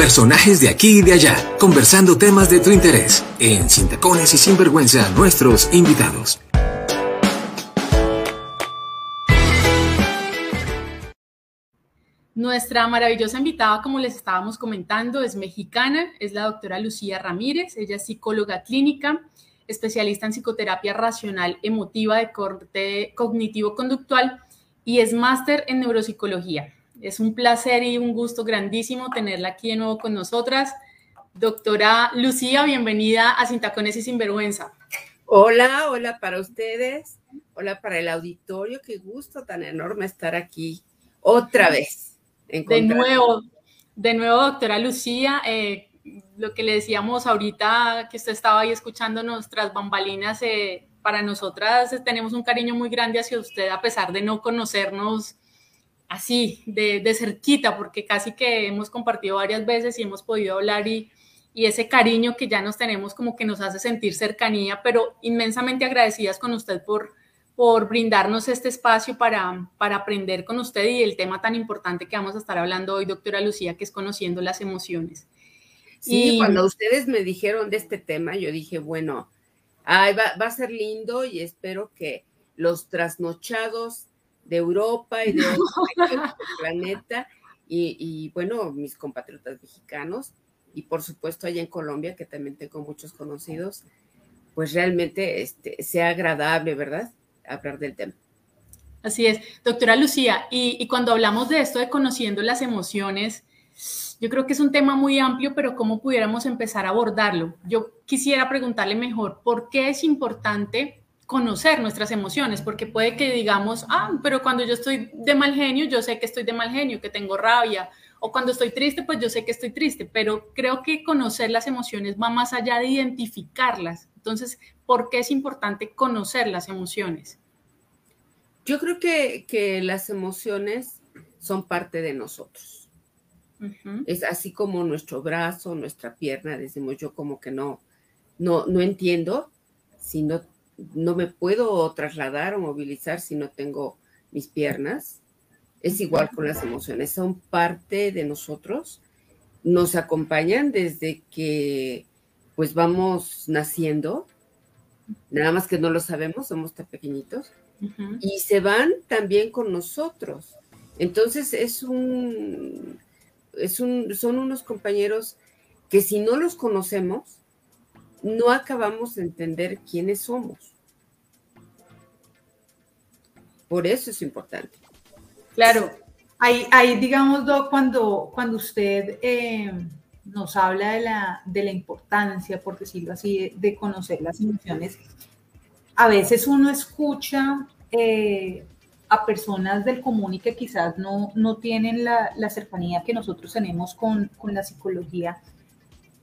Personajes de aquí y de allá, conversando temas de tu interés. En Sin Tacones y Sinvergüenza, nuestros invitados. Nuestra maravillosa invitada, como les estábamos comentando, es mexicana, es la doctora Lucía Ramírez, ella es psicóloga clínica, especialista en psicoterapia racional emotiva de corte cognitivo-conductual y es máster en neuropsicología. Es un placer y un gusto grandísimo tenerla aquí de nuevo con nosotras. Doctora Lucía, bienvenida a Sin Tacones y Sinvergüenza. Hola, hola para ustedes, hola para el auditorio, qué gusto tan enorme estar aquí otra vez. De nuevo, de nuevo, doctora Lucía, eh, lo que le decíamos ahorita que usted estaba ahí escuchando nuestras bambalinas, eh, para nosotras tenemos un cariño muy grande hacia usted a pesar de no conocernos así, de, cerquita, porque casi que hemos compartido varias veces y hemos podido hablar y, y ese cariño que ya nos tenemos como que nos hace sentir cercanía, pero inmensamente agradecidas con usted por, por brindarnos este espacio para, para aprender con usted y el tema tan importante que vamos a estar hablando hoy, doctora Lucía, que es conociendo las emociones. Sí, cuando ustedes me dijeron de este tema, yo dije, bueno, va, va, a ser lindo y espero que los trasnochados de Europa y de otro planeta, y, bueno, mis compatriotas mexicanos, y por supuesto allá en Colombia, que también tengo muchos conocidos, pues realmente este, sea agradable, ¿verdad? Hablar del tema. Así es, doctora Lucía, y, y cuando hablamos de esto de conociendo las emociones, yo creo que es un tema muy amplio, pero ¿cómo pudiéramos empezar a abordarlo? Yo quisiera preguntarle mejor, ¿por qué es importante conocer nuestras emociones, porque puede que digamos, ah, pero cuando yo estoy de mal genio, yo sé que estoy de mal genio, que tengo rabia, o cuando estoy triste, pues yo sé que estoy triste, pero creo que conocer las emociones va más allá de identificarlas. Entonces, ¿por qué es importante conocer las emociones? Yo creo que, que las emociones son parte de nosotros. Es así como nuestro brazo, nuestra pierna, decimos yo como que no, no, no entiendo si no no me puedo trasladar o movilizar si no tengo mis piernas. Es igual con las emociones, son parte de nosotros, nos acompañan desde que pues vamos naciendo, nada más que no lo sabemos, somos tan pequeñitos, y se van también con nosotros. Entonces es un, es un, son unos compañeros que si no los conocemos, no acabamos de entender quiénes somos. Por eso es importante. Claro, ahí, ahí digamos, cuando, cuando usted eh, nos habla de la, de la importancia, por decirlo así, de, conocer las emociones, a veces uno escucha eh, a personas del común y que quizás no, no tienen la, la cercanía que nosotros tenemos con, con la psicología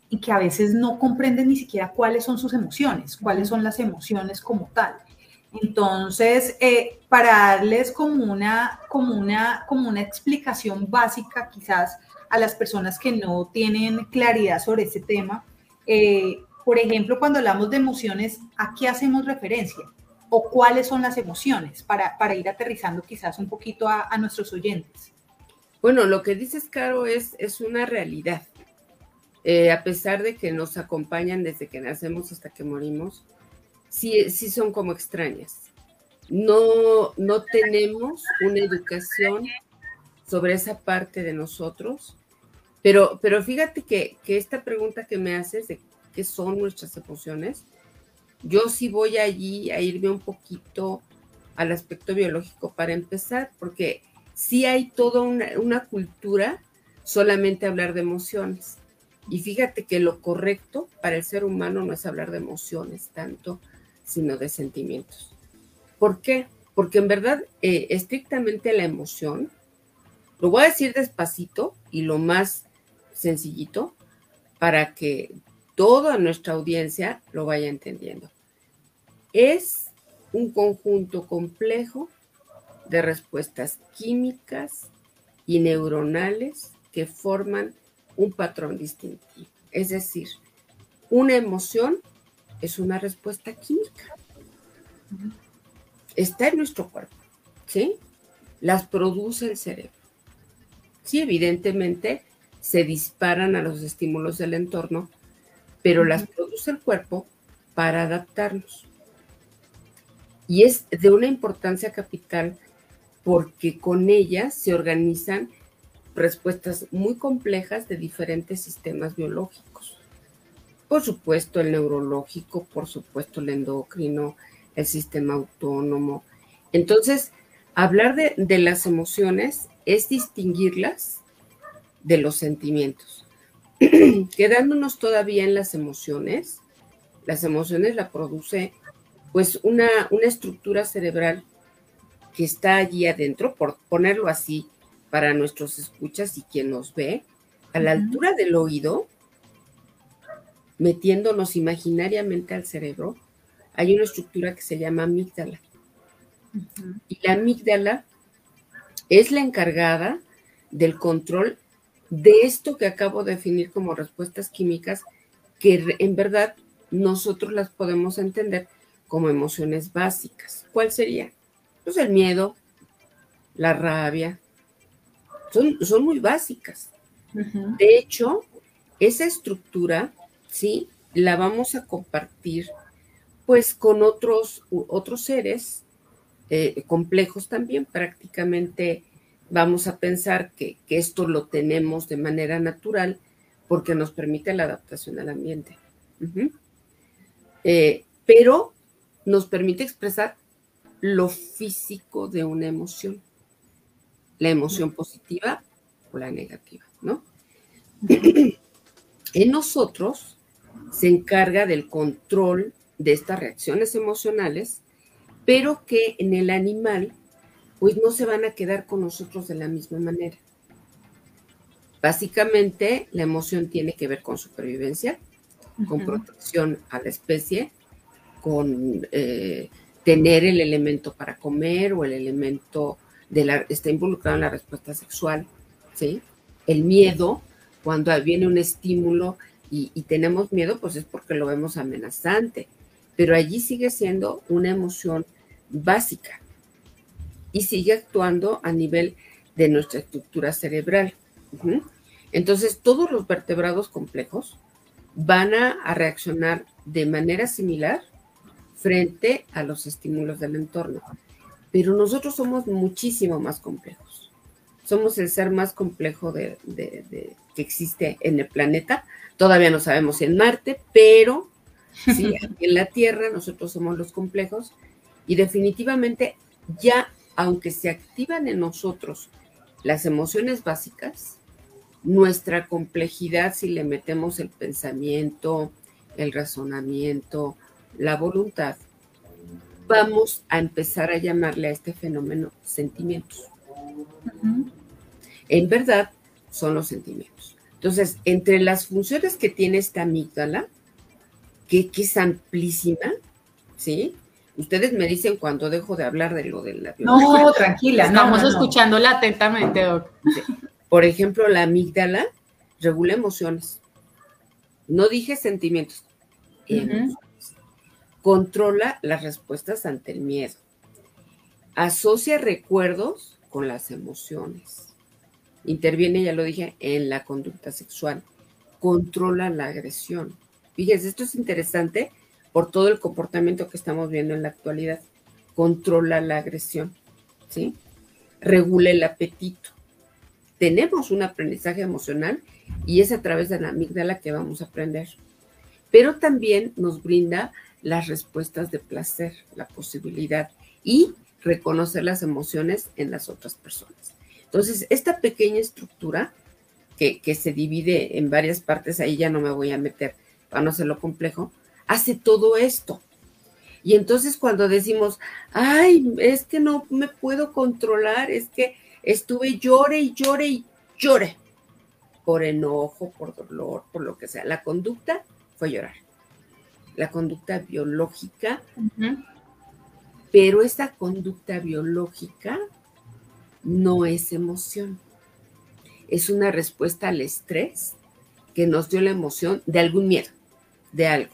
y que a veces no comprenden ni siquiera cuáles son sus emociones, cuáles son las emociones como tal. Entonces, eh, para darles como una, como, una, como una explicación básica quizás a las personas que no tienen claridad sobre este tema, eh, por ejemplo, cuando hablamos de emociones, ¿a qué hacemos referencia? ¿O cuáles son las emociones? Para, para ir aterrizando quizás un poquito a, a nuestros oyentes. Bueno, lo que dices, Caro, es, es una realidad. Eh, a pesar de que nos acompañan desde que nacemos hasta que morimos, sí, sí son como extrañas. No, no tenemos una educación sobre esa parte de nosotros, pero, pero fíjate que, que esta pregunta que me haces de qué son nuestras emociones, yo sí voy allí a irme un poquito al aspecto biológico para empezar, porque sí hay toda una, una cultura solamente hablar de emociones. Y fíjate que lo correcto para el ser humano no es hablar de emociones tanto, sino de sentimientos. ¿Por qué? Porque en verdad, eh, estrictamente la emoción, lo voy a decir despacito y lo más sencillito para que toda nuestra audiencia lo vaya entendiendo. Es un conjunto complejo de respuestas químicas y neuronales que forman un patrón distintivo. Es decir, una emoción es una respuesta química. Está en nuestro cuerpo, ¿sí? Las produce el cerebro. Sí, evidentemente, se disparan a los estímulos del entorno, pero las produce el cuerpo para adaptarlos. Y es de una importancia capital porque con ellas se organizan respuestas muy complejas de diferentes sistemas biológicos. Por supuesto el neurológico, por supuesto el endocrino, el sistema autónomo. Entonces, hablar de, las emociones es distinguirlas de los sentimientos. Quedándonos todavía en las emociones, las emociones la produce pues una, una estructura cerebral que está allí adentro, por ponerlo así para nuestros escuchas y quien nos ve, a la altura del oído, metiéndonos imaginariamente al cerebro, hay una estructura que se llama amígdala. Y la amígdala es la encargada del control de esto que acabo de definir como respuestas químicas, que en verdad nosotros las podemos entender como emociones básicas. ¿Cuál sería? Pues el miedo, la rabia, son, son muy básicas. De hecho, esa estructura, ¿sí? La vamos a compartir pues con otros, otros seres eh, complejos también, prácticamente vamos a pensar que, esto lo tenemos de manera natural porque nos permite la adaptación al ambiente. Eh, pero nos permite expresar lo físico de una emoción, la emoción positiva o la negativa, ¿no? en nosotros se encarga del control de estas reacciones emocionales, pero que en el animal pues no se van a quedar con nosotros de la misma manera. Básicamente, la emoción tiene que ver con supervivencia, con protección a la especie, con eh, tener el elemento para comer o el elemento de la, está involucrado en la respuesta sexual, ¿sí? El miedo, cuando viene un estímulo y, y tenemos miedo, pues es porque lo vemos amenazante, pero allí sigue siendo una emoción básica, y sigue actuando a nivel de nuestra estructura cerebral. Entonces, todos los vertebrados complejos van a, reaccionar de manera similar frente a los estímulos del entorno. Pero nosotros somos muchísimo más complejos. Somos el ser más complejo de, que existe en el planeta. Todavía no sabemos si en Marte, pero sí, en la Tierra nosotros somos los complejos y definitivamente ya aunque se activan en nosotros las emociones básicas, nuestra complejidad, si le metemos el pensamiento, el razonamiento, la voluntad, vamos a empezar a llamarle a este fenómeno sentimientos. En verdad, son los sentimientos. Entonces, entre las funciones que tiene esta amígdala, que, que es amplísima, ¿sí? Ustedes me dicen cuando dejo de hablar de lo de la No, tranquila. Estamos escuchándola atentamente, Doc. Por ejemplo, la amígdala regula emociones. No dije sentimientos. Controla las respuestas ante el miedo. Asocia recuerdos con las emociones. Interviene, ya lo dije, en la conducta sexual. Controla la agresión. Fíjense, esto es interesante por todo el comportamiento que estamos viendo en la actualidad. Controla la agresión, ¿sí? Regula el apetito. Tenemos un aprendizaje emocional y es a través de la amígdala que vamos a aprender. Pero también nos brinda las respuestas de placer, la posibilidad y reconocer las emociones en las otras personas. Entonces, esta pequeña estructura que, se divide en varias partes, ahí ya no me voy a meter para no hacerlo complejo, hace todo esto. Y entonces cuando decimos, ay, es que no me puedo controlar, es que estuve llore y llore y llore por enojo, por dolor, por lo que sea. La conducta fue llorar. La conducta biológica. Pero esta conducta biológica no es emoción. Es una respuesta al estrés que nos dio la emoción de algún miedo, de algo.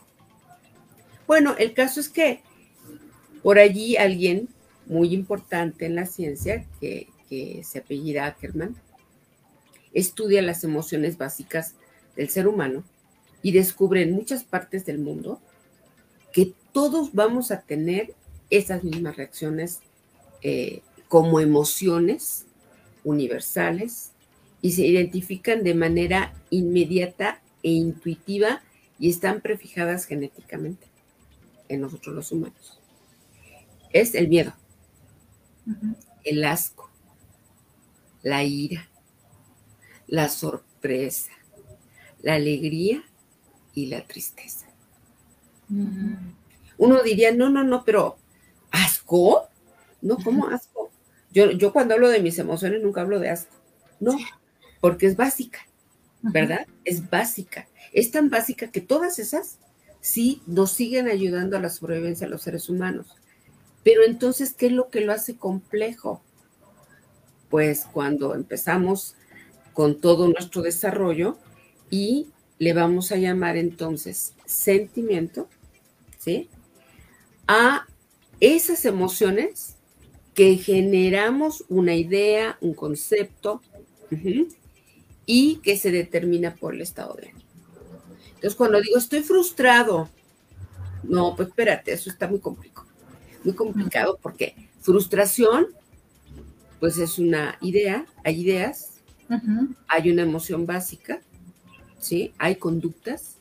Bueno, el caso es que por allí alguien muy importante en la ciencia, que, se apellida Ackerman, estudia las emociones básicas del ser humano y descubre en muchas partes del mundo que todos vamos a tener esas mismas reacciones eh, como emociones universales y se identifican de manera inmediata e intuitiva y están prefijadas genéticamente en nosotros los humanos. Es el miedo, el asco, la ira, la sorpresa, la alegría y la tristeza. Uno diría, no, no, no, pero ¿asco? No, ¿cómo asco? Yo, yo cuando hablo de mis emociones nunca hablo de asco. No, porque es básica, ¿verdad? Es básica. Es tan básica que todas esas sí nos siguen ayudando a la sobrevivencia de los seres humanos. Pero entonces, ¿qué es lo que lo hace complejo? Pues cuando empezamos con todo nuestro desarrollo y le vamos a llamar entonces sentimiento, ¿sí? A esas emociones que generamos una idea, un concepto, y que se determina por el estado de ánimo. Entonces, cuando digo estoy frustrado, no, pues espérate, eso está muy complicado. Muy complicado porque frustración, pues es una idea, hay ideas, hay una emoción básica, ¿sí? Hay conductas.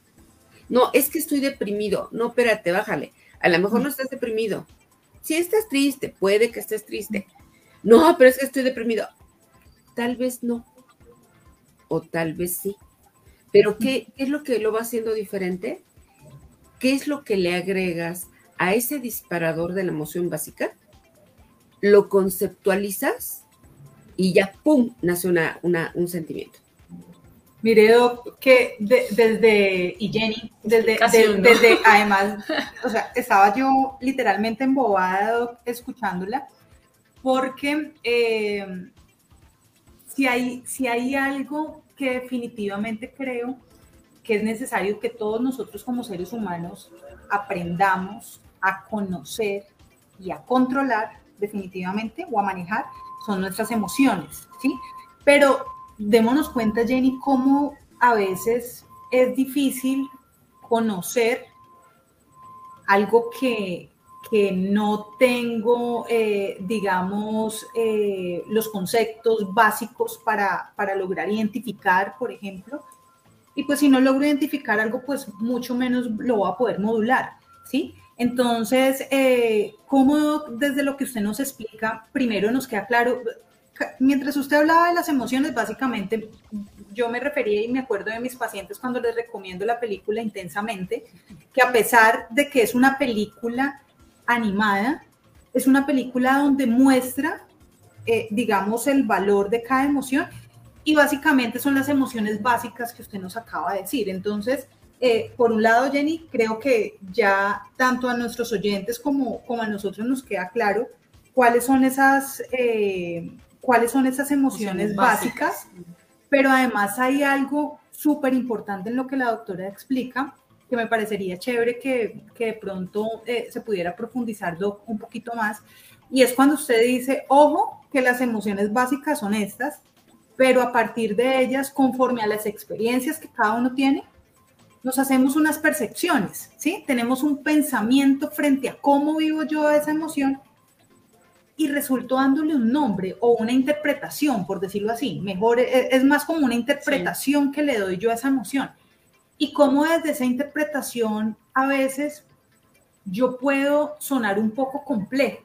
No, es que estoy deprimido. No, espérate, bájale. A lo mejor no estás deprimido. Si estás triste, puede que estés triste. No, pero es que estoy deprimido. Tal vez no. O tal vez sí. Pero ¿qué, es lo que lo va haciendo diferente? ¿Qué es lo que le agregas a ese disparador de la emoción básica? Lo conceptualizas y ya, ¡pum!, nace una, un sentimiento. Mire, Doc, que desde, y Jenny, desde, desde, además, o sea, estaba yo literalmente embobada, Doc, escuchándola, porque eh, si, hay, si hay algo que definitivamente creo que es necesario que todos nosotros como seres humanos aprendamos a conocer y a controlar definitivamente o a manejar son nuestras emociones, ¿sí? Pero démonos cuenta, Jenny, cómo a veces es difícil conocer algo que, que no tengo, eh, digamos, eh, los conceptos básicos para, para, lograr identificar, por ejemplo. Y pues si no logro identificar algo, pues mucho menos lo voy a poder modular, ¿sí? Entonces, eh, ¿cómo desde lo que usted nos explica, primero nos queda claro, mientras usted hablaba de las emociones, básicamente yo me refería y me acuerdo de mis pacientes cuando les recomiendo la película intensamente, que a pesar de que es una película animada. Es una película donde muestra, eh, digamos, el valor de cada emoción y básicamente son las emociones básicas que usted nos acaba de decir. Entonces, eh, por un lado, Jenny, creo que ya tanto a nuestros oyentes como, como a nosotros nos queda claro cuáles son esas, eh, cuáles son esas emociones, básicas, pero además hay algo súper importante en lo que la doctora explica, que me parecería chévere que, que de pronto eh, se pudiera profundizar un poquito más. Y es cuando usted dice, ojo, que las emociones básicas son estas, pero a partir de ellas, conforme a las experiencias que cada uno tiene, nos hacemos unas percepciones, ¿sí? Tenemos un pensamiento frente a cómo vivo yo esa emoción y resulto dándole un nombre o una interpretación, por decirlo así. Mejor, e, es, más como una interpretación que le doy yo a esa emoción y cómo desde esa interpretación a veces yo puedo sonar un poco complejo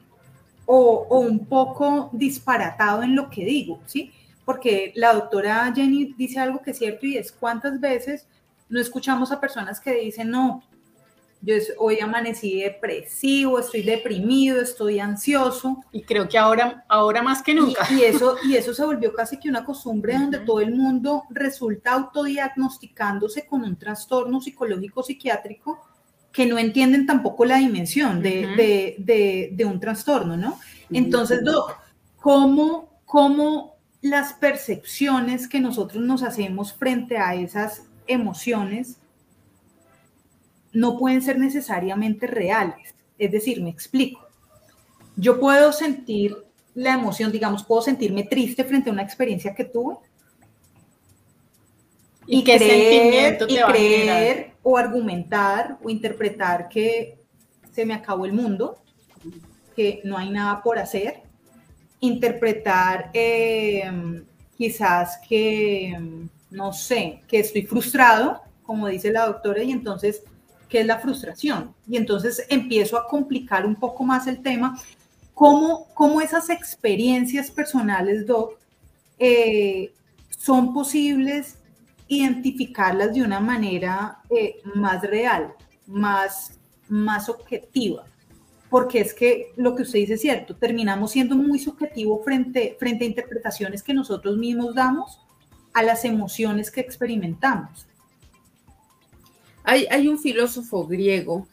o, un poco disparatado en lo que digo, ¿sí? Porque la doctora Jenny dice algo que es cierto y es cuántas veces no escuchamos a personas que dicen, no, yo hoy amanecí depresivo, estoy deprimido, estoy ansioso. Y creo que ahora, ahora más que nunca. Y, eso, y eso se volvió casi que una costumbre donde todo el mundo resulta autodiagnosticándose con un trastorno psicológico psiquiátrico que no entienden tampoco la dimensión de, un trastorno, ¿no? Entonces, ¿cómo, ¿cómo las percepciones que nosotros nos hacemos frente a esas emociones no pueden ser necesariamente reales. Es decir, me explico. Yo puedo sentir la emoción, digamos, puedo sentirme triste frente a una experiencia que tuve, Y, creer, y creer o argumentar o interpretar que se me acabó el mundo, que no hay nada por hacer, interpretar eh, quizás que, no sé, que estoy frustrado, como dice la doctora, y entonces, ¿qué es la frustración? Y entonces empiezo a complicar un poco más el tema, cómo, cómo esas experiencias personales, Doc, eh, son posibles identificarlas de una manera eh, más real, más, más objetiva. Porque es que lo que usted dice es cierto, terminamos siendo muy subjetivo frente, frente a interpretaciones que nosotros mismos damos a las emociones que experimentamos. Hay, hay un filósofo griego,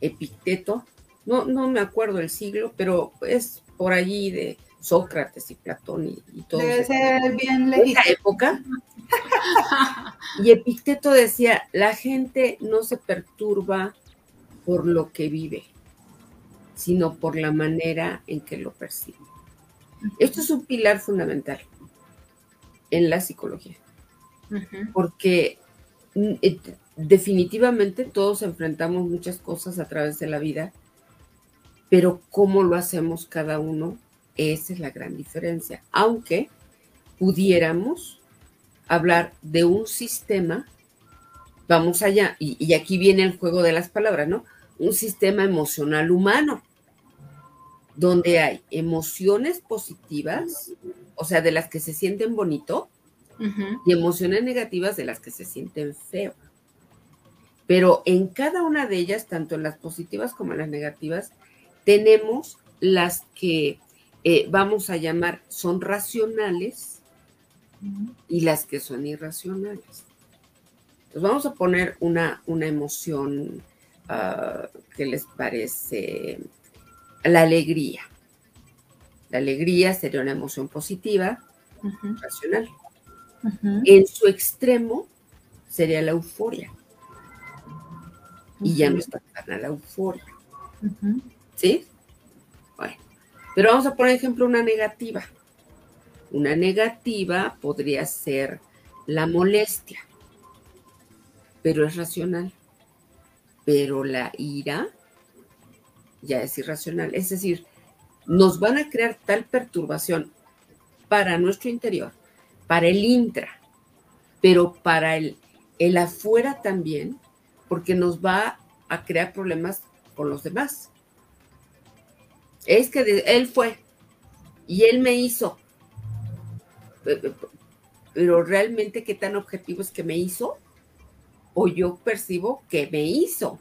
Epicteto, no, no me acuerdo el siglo, pero es por allí de Sócrates y Platón y, todo. Debe ser bien legítimo. Esa época. y Epicteto decía, la gente no se perturba por lo que vive, sino por la manera en que lo percibe. Esto es un pilar fundamental en la psicología, porque definitivamente todos enfrentamos muchas cosas a través de la vida, pero cómo lo hacemos cada uno esa es la gran diferencia. Aunque pudiéramos hablar de un sistema, vamos allá, y, aquí viene el juego de las palabras, ¿no? Un sistema emocional humano, donde hay emociones positivas, o sea, de las que se sienten bonito, y emociones negativas de las que se sienten feo. Pero en cada una de ellas, tanto en las positivas como en las negativas, tenemos las que eh, vamos a llamar son racionales y las que son irracionales. Entonces vamos a poner una, una emoción ah, que les parece la alegría. La alegría sería una emoción positiva, racional. En su extremo sería la euforia. Y ya no está tan a la euforia. ¿Sí? Pero vamos a poner ejemplo una negativa. Una negativa podría ser la molestia, pero es racional. Pero la ira ya es irracional. Es decir, nos van a crear tal perturbación para nuestro interior, para el intra, pero para el, el afuera también, porque nos va a crear problemas con los demás es que él fue y él me hizo. Pero realmente qué tan objetivo es que me hizo o yo percibo que me hizo.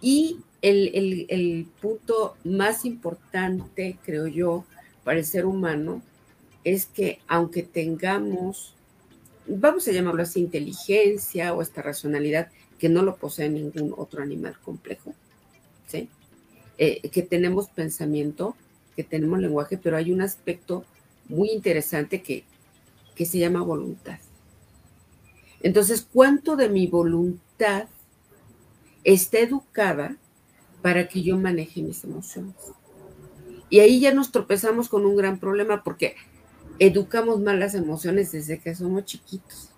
Y el, el punto más importante, creo yo, para el ser humano es que aunque tengamos, vamos a llamarlo así, inteligencia o esta racionalidad, que no lo posee ningún otro animal complejo, ¿sí? Eh, que tenemos pensamiento, que tenemos lenguaje, pero hay un aspecto muy interesante que, que se llama voluntad. Entonces, ¿cuánto de mi voluntad está educada para que yo maneje mis emociones? Y ahí ya nos tropezamos con un gran problema porque educamos mal las emociones desde que somos chiquitos.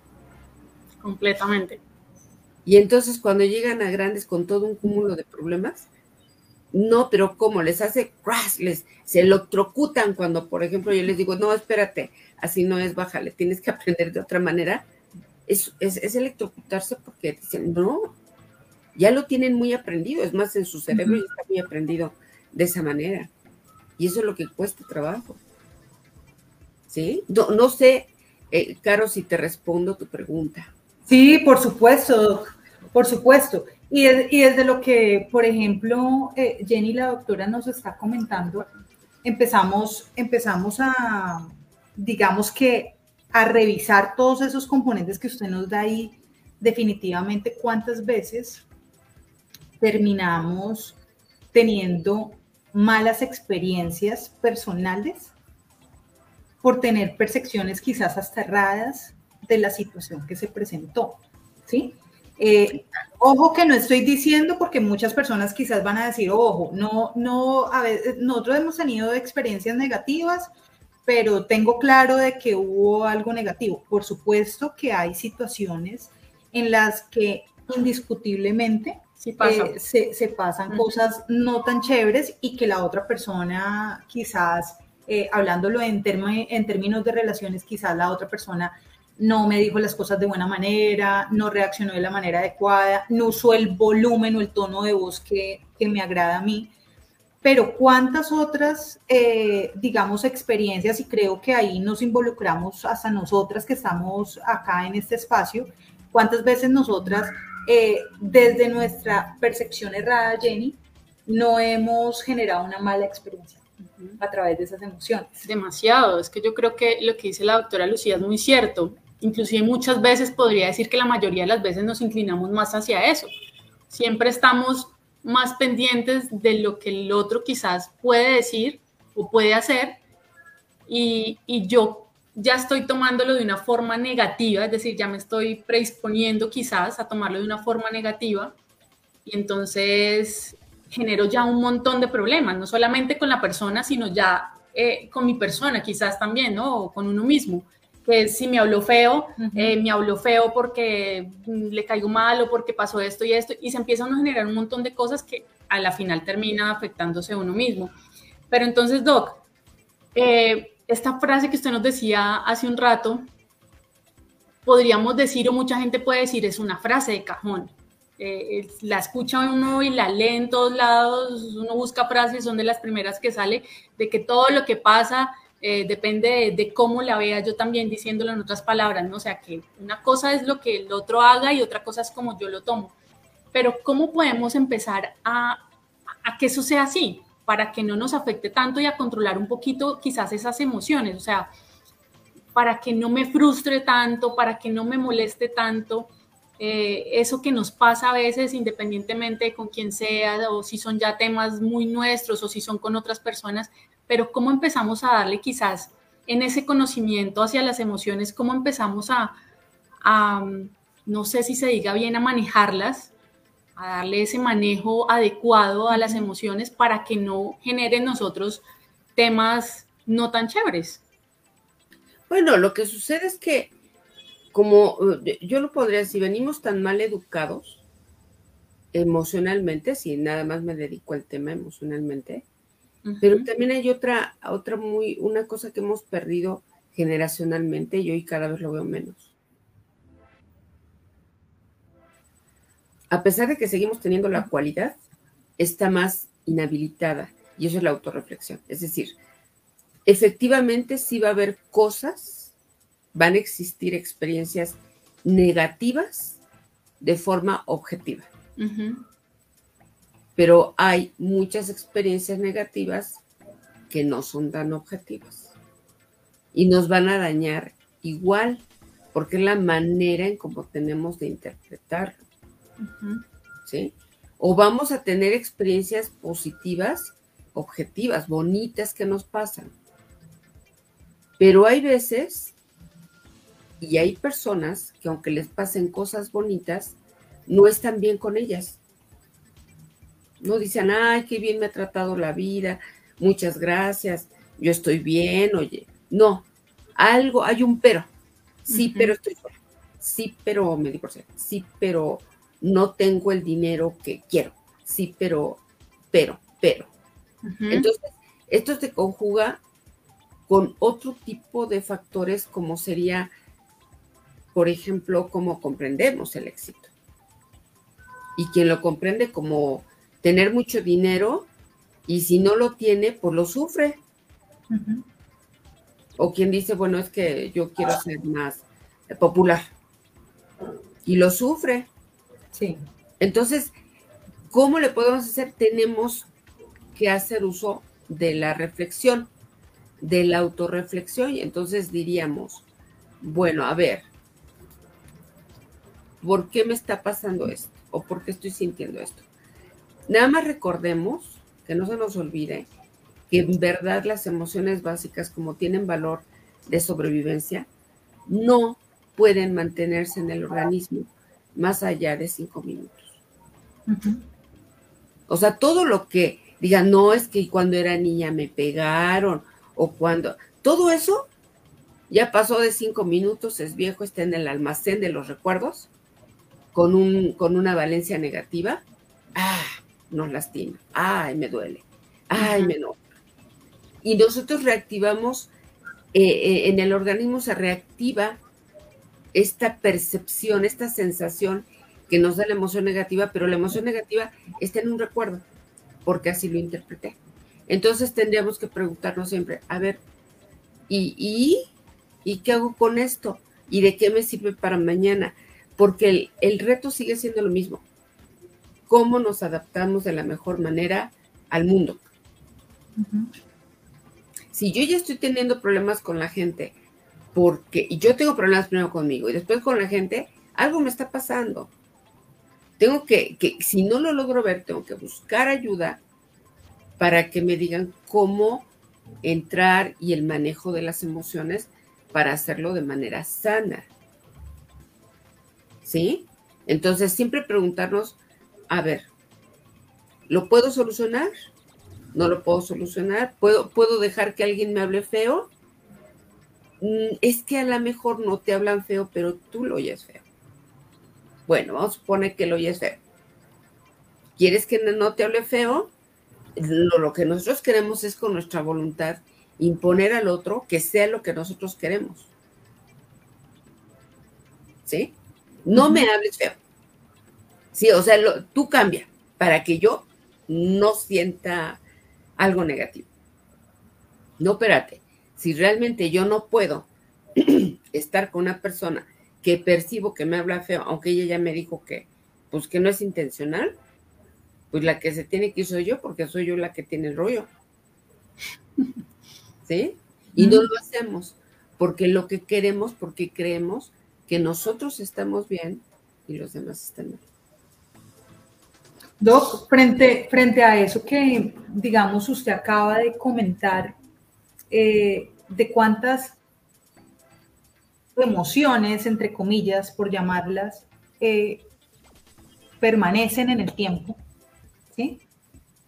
Completamente. Y entonces cuando llegan a grandes con todo un cúmulo de problemas, no, pero ¿cómo? Les hace crash, les se electrocutan cuando, por ejemplo, yo les digo, no, espérate, así no es, bájale, tienes que aprender de otra manera. Es, es, electrocutarse porque dicen, no, ya lo tienen muy aprendido, es más, en su cerebro ya está muy aprendido de esa manera. Y eso es lo que cuesta trabajo. ¿Sí? No, sé, eh, Caro, si te respondo tu pregunta. Sí, por supuesto, por supuesto. Y, desde lo que, por ejemplo, eh, Jenny, la doctora, nos está comentando, empezamos, empezamos a, digamos que, a revisar todos esos componentes que usted nos da ahí, definitivamente cuántas veces terminamos teniendo malas experiencias personales por tener percepciones quizás hasta erradas de la situación que se presentó, ¿sí? Eh, ojo que no estoy diciendo porque muchas personas quizás van a decir, ojo, no, no, a ver, nosotros hemos tenido experiencias negativas pero tengo claro de que hubo algo negativo. Por supuesto que hay situaciones en las que indiscutiblemente eh, se, pasan cosas no tan chéveres y que la otra persona quizás, eh, hablándolo en, en términos de relaciones, quizás la otra persona no me dijo las cosas de buena manera, no reaccionó de la manera adecuada, no usó el volumen o el tono de voz que, me agrada a mí. Pero cuántas otras, eh, digamos, experiencias, y creo que ahí nos involucramos hasta nosotras que estamos acá en este espacio, cuántas veces nosotras, eh, desde nuestra percepción errada, Jenny, no hemos generado una mala experiencia a través de esas emociones. Demasiado, es que yo creo que lo que dice la doctora Lucía es muy cierto. Inclusive muchas veces podría decir que la mayoría de las veces nos inclinamos más hacia eso. Siempre estamos más pendientes de lo que el otro quizás puede decir o puede hacer y, yo ya estoy tomándolo de una forma negativa, es decir, ya me estoy predisponiendo quizás a tomarlo de una forma negativa y entonces genero ya un montón de problemas, no solamente con la persona, sino ya eh, con mi persona quizás también, ¿no? O con uno mismo que si me habló feo, eh, me habló feo porque mm, le caigo mal o porque pasó esto y esto, y se empiezan a generar un montón de cosas que a la final termina afectándose uno mismo. Pero entonces, Doc, eh, esta frase que usted nos decía hace un rato, podríamos decir, o mucha gente puede decir, es una frase de cajón. Eh, la escucha uno y la lee en todos lados, uno busca frases, son de las primeras que sale, de que todo lo que pasa eh, depende de, cómo la vea yo también diciéndolo en otras palabras, ¿no? O sea, que una cosa es lo que el otro haga y otra cosa es como yo lo tomo. Pero ¿cómo podemos empezar a, a que eso sea así? Para que no nos afecte tanto y a controlar un poquito quizás esas emociones, o sea, para que no me frustre tanto, para que no me moleste tanto. Eh, eso que nos pasa a veces, independientemente con quién sea, o si son ya temas muy nuestros, o si son con otras personas, pero cómo empezamos a darle quizás en ese conocimiento hacia las emociones, cómo empezamos a, no sé si se diga bien, a manejarlas, a darle ese manejo adecuado a las emociones para que no generen nosotros temas no tan chéveres. Bueno, lo que sucede es que, como eh, yo lo podría decir, venimos tan mal educados emocionalmente, si nada más me dedico al tema emocionalmente, pero también hay otra, otra muy, una cosa que hemos perdido generacionalmente y hoy cada vez lo veo menos. A pesar de que seguimos teniendo la cualidad, está más inhabilitada y eso es la autorreflexión. Es decir, efectivamente sí va a haber cosas, van a existir experiencias negativas de forma objetiva pero hay muchas experiencias negativas que no son tan objetivas y nos van a dañar igual, porque es la manera en cómo tenemos de interpretarlo. ¿Sí? O vamos a tener experiencias positivas, objetivas, bonitas que nos pasan. Pero hay veces y hay personas que aunque les pasen cosas bonitas, no están bien con ellas no dicen, ay, qué bien me ha tratado la vida, muchas gracias, yo estoy bien, oye. No, algo, hay un pero. Sí, pero estoy sola. Sí, pero me divorcié. Sí, pero no tengo el dinero que quiero. Sí, pero, pero, pero. Entonces, esto se conjuga con otro tipo de factores como sería, por ejemplo, cómo comprendemos el éxito. Y quien lo comprende como tener mucho dinero y si no lo tiene, pues lo sufre. O quien dice, bueno, es que yo quiero ser más popular y lo sufre. Sí. Entonces, ¿cómo le podemos hacer? Tenemos que hacer uso de la reflexión, de la autorreflexión, y entonces diríamos, bueno, a ver, ¿por qué me está pasando esto? ¿O por qué estoy sintiendo esto? Nada más recordemos, que no se nos olvide, que en verdad las emociones básicas, como tienen valor de sobrevivencia, no pueden mantenerse en el organismo más allá de cinco minutos. O sea, todo lo que digan, no es que cuando era niña me pegaron, o cuando, Todo eso ya pasó de cinco minutos, es viejo, está en el almacén de los recuerdos, con, un, con una valencia negativa. Ah, nos lastima. Ay, me duele. Ay, me enoja. Y nosotros reactivamos, eh, eh, en el organismo se reactiva esta percepción, esta sensación que nos da la emoción negativa, pero la emoción negativa está en un recuerdo, porque así lo interpreté. Entonces tendríamos que preguntarnos siempre, a ver, ¿y, y, ¿y qué hago con esto? ¿Y de qué me sirve para mañana? Porque el, reto sigue siendo lo mismo. ¿Cómo nos adaptamos de la mejor manera al mundo? Si yo ya estoy teniendo problemas con la gente, porque y yo tengo problemas primero conmigo y después con la gente, algo me está pasando. Tengo que, que, si no lo logro ver, tengo que buscar ayuda para que me digan cómo entrar y el manejo de las emociones para hacerlo de manera sana. ¿Sí? Entonces, siempre preguntarnos, a ver, ¿lo puedo solucionar? ¿No lo puedo solucionar? ¿Puedo, ¿Puedo dejar que alguien me hable feo? Mm, es que a lo mejor no te hablan feo, pero tú lo oyes feo. Bueno, vamos a suponer que lo oyes feo. ¿Quieres que no te hable feo? Lo, que nosotros queremos es con nuestra voluntad imponer al otro que sea lo que nosotros queremos. ¿Sí? No me hables feo. Sí, o sea, tú cambia para que yo no sienta algo negativo. No, espérate. Si realmente yo no puedo estar con una persona que percibo que me habla feo, aunque ella ya me dijo que, pues que no es intencional, pues la que se tiene que ir soy yo, porque soy yo la que tiene el rollo. ¿Sí? Y no lo hacemos porque lo que queremos, porque creemos que nosotros estamos bien y los demás están mal. Doc, frente, frente a eso que, digamos, usted acaba de comentar, eh, de cuántas emociones, entre comillas, por llamarlas, eh, permanecen en el tiempo, ¿sí?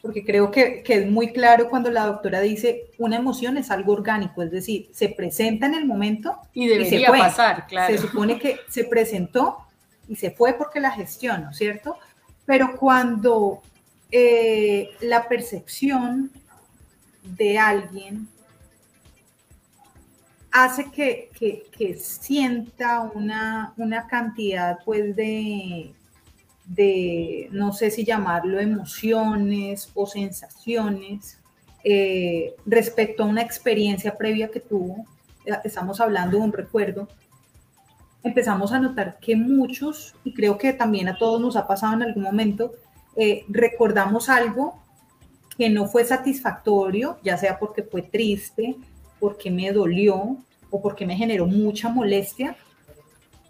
Porque creo que, es muy claro cuando la doctora dice una emoción es algo orgánico, es decir, se presenta en el momento y debería pasar, claro. Se supone que se presentó y se fue porque la gestionó, ¿cierto? Pero cuando eh, la percepción de alguien hace que, que, sienta una, una, cantidad pues de, de, no sé si llamarlo emociones o sensaciones eh, respecto a una experiencia previa que tuvo, eh, estamos hablando de un recuerdo, empezamos a notar que muchos, y creo que también a todos nos ha pasado en algún momento, eh, recordamos algo que no fue satisfactorio, ya sea porque fue triste, porque me dolió o porque me generó mucha molestia,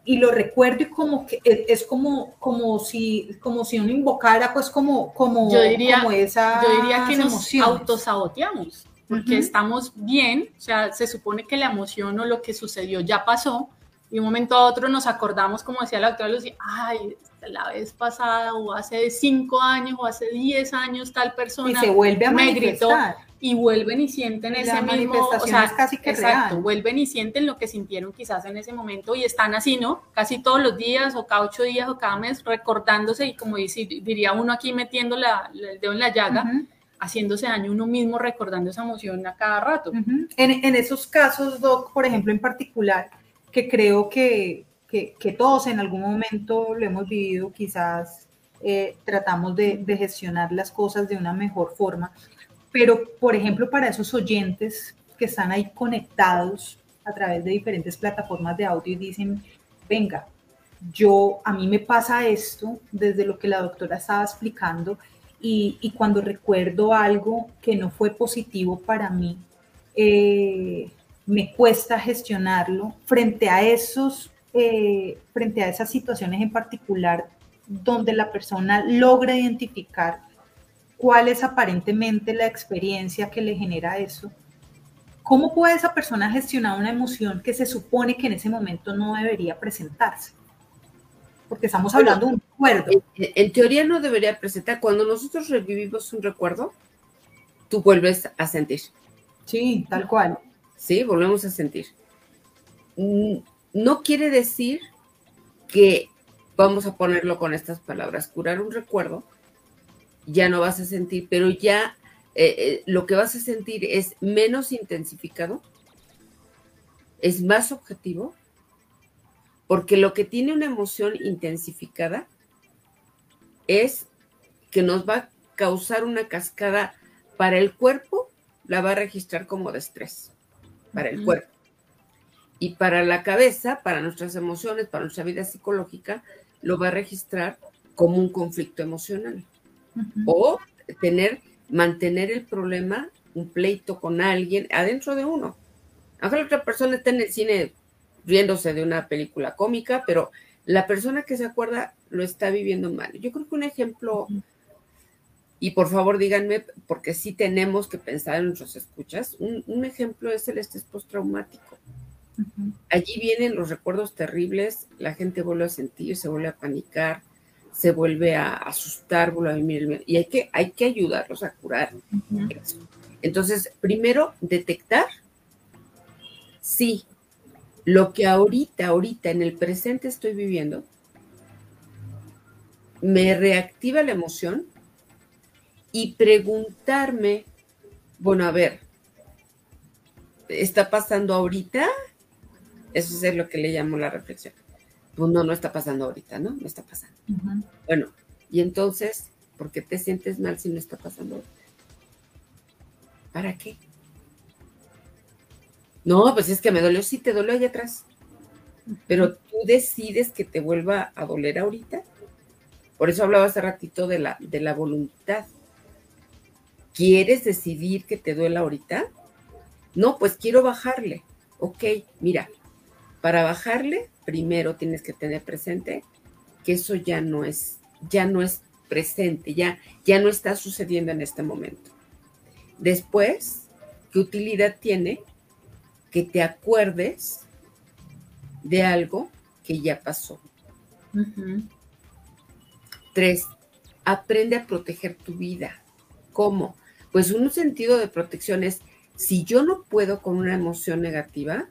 y lo recuerdo y como que es, como, como, si, como si uno invocara pues como, como, yo diría, como esa Yo diría que nos autosaboteamos, porque estamos bien, o sea, se supone que la emoción o lo que sucedió ya pasó, y un momento a otro nos acordamos, como decía la doctora Lucía, ay, la vez pasada o hace cinco años o hace diez años tal persona y se vuelve a me gritó y vuelven y sienten ese mismo, o sea, casi que exacto, vuelven y sienten lo que sintieron quizás en ese momento y están así, ¿no? Casi todos los días o cada ocho días o cada mes recordándose y como dice, diría uno aquí metiendo la, el dedo en la llaga, haciéndose daño uno mismo recordando esa emoción a cada rato. en, en, esos casos, Doc, por ejemplo, en particular, que creo que, que, que todos en algún momento lo hemos vivido, quizás eh, tratamos de, de gestionar las cosas de una mejor forma pero, por ejemplo, para esos oyentes que están ahí conectados a través de diferentes plataformas de audio y dicen, venga, yo, a mí me pasa esto desde lo que la doctora estaba explicando y, cuando recuerdo algo que no fue positivo para mí, eh, me cuesta gestionarlo frente a esos, eh, frente a esas situaciones en particular donde la persona logra identificar cuál es aparentemente la experiencia que le genera eso. ¿Cómo puede esa persona gestionar una emoción que se supone que en ese momento no debería presentarse? Porque estamos hablando de un recuerdo. En, teoría no debería presentar. Cuando nosotros revivimos un recuerdo, tú vuelves a sentir. Sí, tal cual. ¿sí? Volvemos a sentir. No quiere decir que, vamos a ponerlo con estas palabras, curar un recuerdo, ya no vas a sentir, pero ya eh, eh, lo que vas a sentir es menos intensificado, es más objetivo, porque lo que tiene una emoción intensificada es que nos va a causar una cascada para el cuerpo, la va a registrar como de estrés, para el cuerpo. Y para la cabeza, para nuestras emociones, para nuestra vida psicológica, lo va a registrar como un conflicto emocional. O tener, mantener el problema, un pleito con alguien adentro de uno. Aunque la otra persona está en el cine riéndose de una película cómica, pero la persona que se acuerda lo está viviendo mal. Yo creo que un ejemplo, y por favor díganme, porque sí tenemos que pensar en nuestros escuchas, un, ejemplo es el estrés postraumático. Allí vienen los recuerdos terribles, la gente vuelve a sentir, se vuelve a panicar, se vuelve a asustar, vuelve a vivir, y hay que, hay que ayudarlos a curar eso. Entonces, primero, detectar si lo que ahorita, ahorita, en el presente estoy viviendo, me reactiva la emoción y preguntarme, bueno, a ver, ¿está pasando ahorita? Eso es lo que le llamo la reflexión. Pues no, no está pasando ahorita, ¿no? No está pasando. Bueno, y entonces, ¿por qué te sientes mal si no está pasando ahorita? ¿Para qué? No, pues es que me dolió, sí te dolió allá atrás. Pero tú decides que te vuelva a doler ahorita. Por eso hablaba hace ratito de la, de la voluntad. ¿Quieres decidir que te duela ahorita? No, pues quiero bajarle. Ok, mira, para bajarle, primero tienes que tener presente que eso ya no es, ya no es presente, ya, ya no está sucediendo en este momento. Después, ¿qué utilidad tiene que te acuerdes de algo que ya pasó? Tres, aprende a proteger tu vida. ¿Cómo? Pues un sentido de protección es, si yo no puedo con una emoción negativa,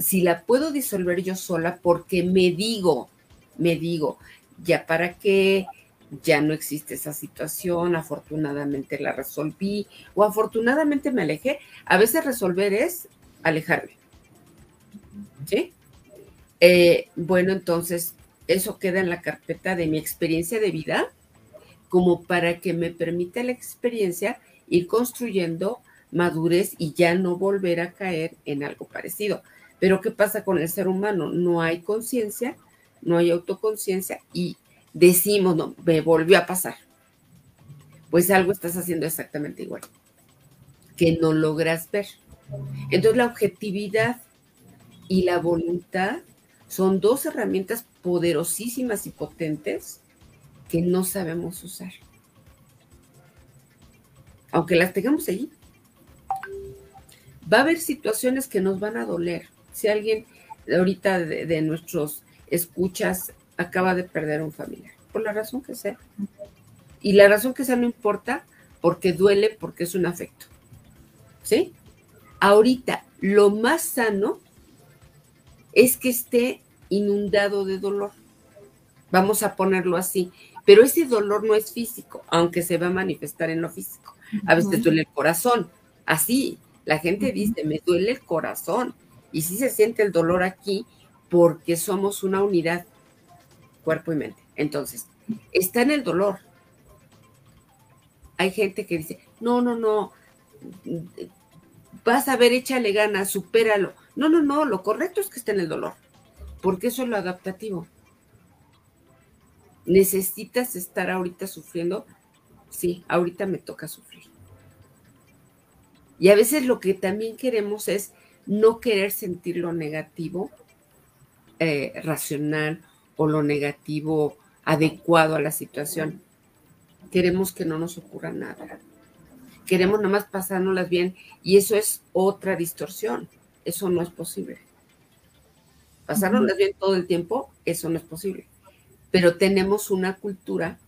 si la puedo disolver yo sola porque me digo, me digo, ya para qué, ya no existe esa situación, afortunadamente la resolví o afortunadamente me alejé. A veces resolver es alejarme. ¿Sí? Eh, bueno, entonces eso queda en la carpeta de mi experiencia de vida como para que me permita la experiencia ir construyendo madurez y ya no volver a caer en algo parecido. Pero ¿qué pasa con el ser humano? No hay conciencia, no hay autoconciencia y decimos, no, me volvió a pasar. Pues algo estás haciendo exactamente igual, que no logras ver. Entonces la objetividad y la voluntad son dos herramientas poderosísimas y potentes que no sabemos usar. Aunque las tengamos allí. Va a haber situaciones que nos van a doler, si alguien ahorita de, nuestros escuchas acaba de perder a un familiar, por la razón que sea. Y la razón que sea no importa porque duele, porque es un afecto. ¿Sí? Ahorita, lo más sano es que esté inundado de dolor. Vamos a ponerlo así. Pero ese dolor no es físico, aunque se va a manifestar en lo físico. A veces duele el corazón. Así, la gente dice, me duele el corazón. Y sí se siente el dolor aquí porque somos una unidad, cuerpo y mente. Entonces, está en el dolor. Hay gente que dice, no, no, no, vas a ver, échale ganas, supéralo. No, no, no, lo correcto es que esté en el dolor, porque eso es lo adaptativo. ¿Necesitas estar ahorita sufriendo? Sí, ahorita me toca sufrir. Y a veces lo que también queremos es no querer sentir lo negativo eh, racional o lo negativo adecuado a la situación. Queremos que no nos ocurra nada. Queremos nada más pasárnoslas bien y eso es otra distorsión. Eso no es posible. Pasárnoslas bien todo el tiempo, eso no es posible. Pero tenemos una cultura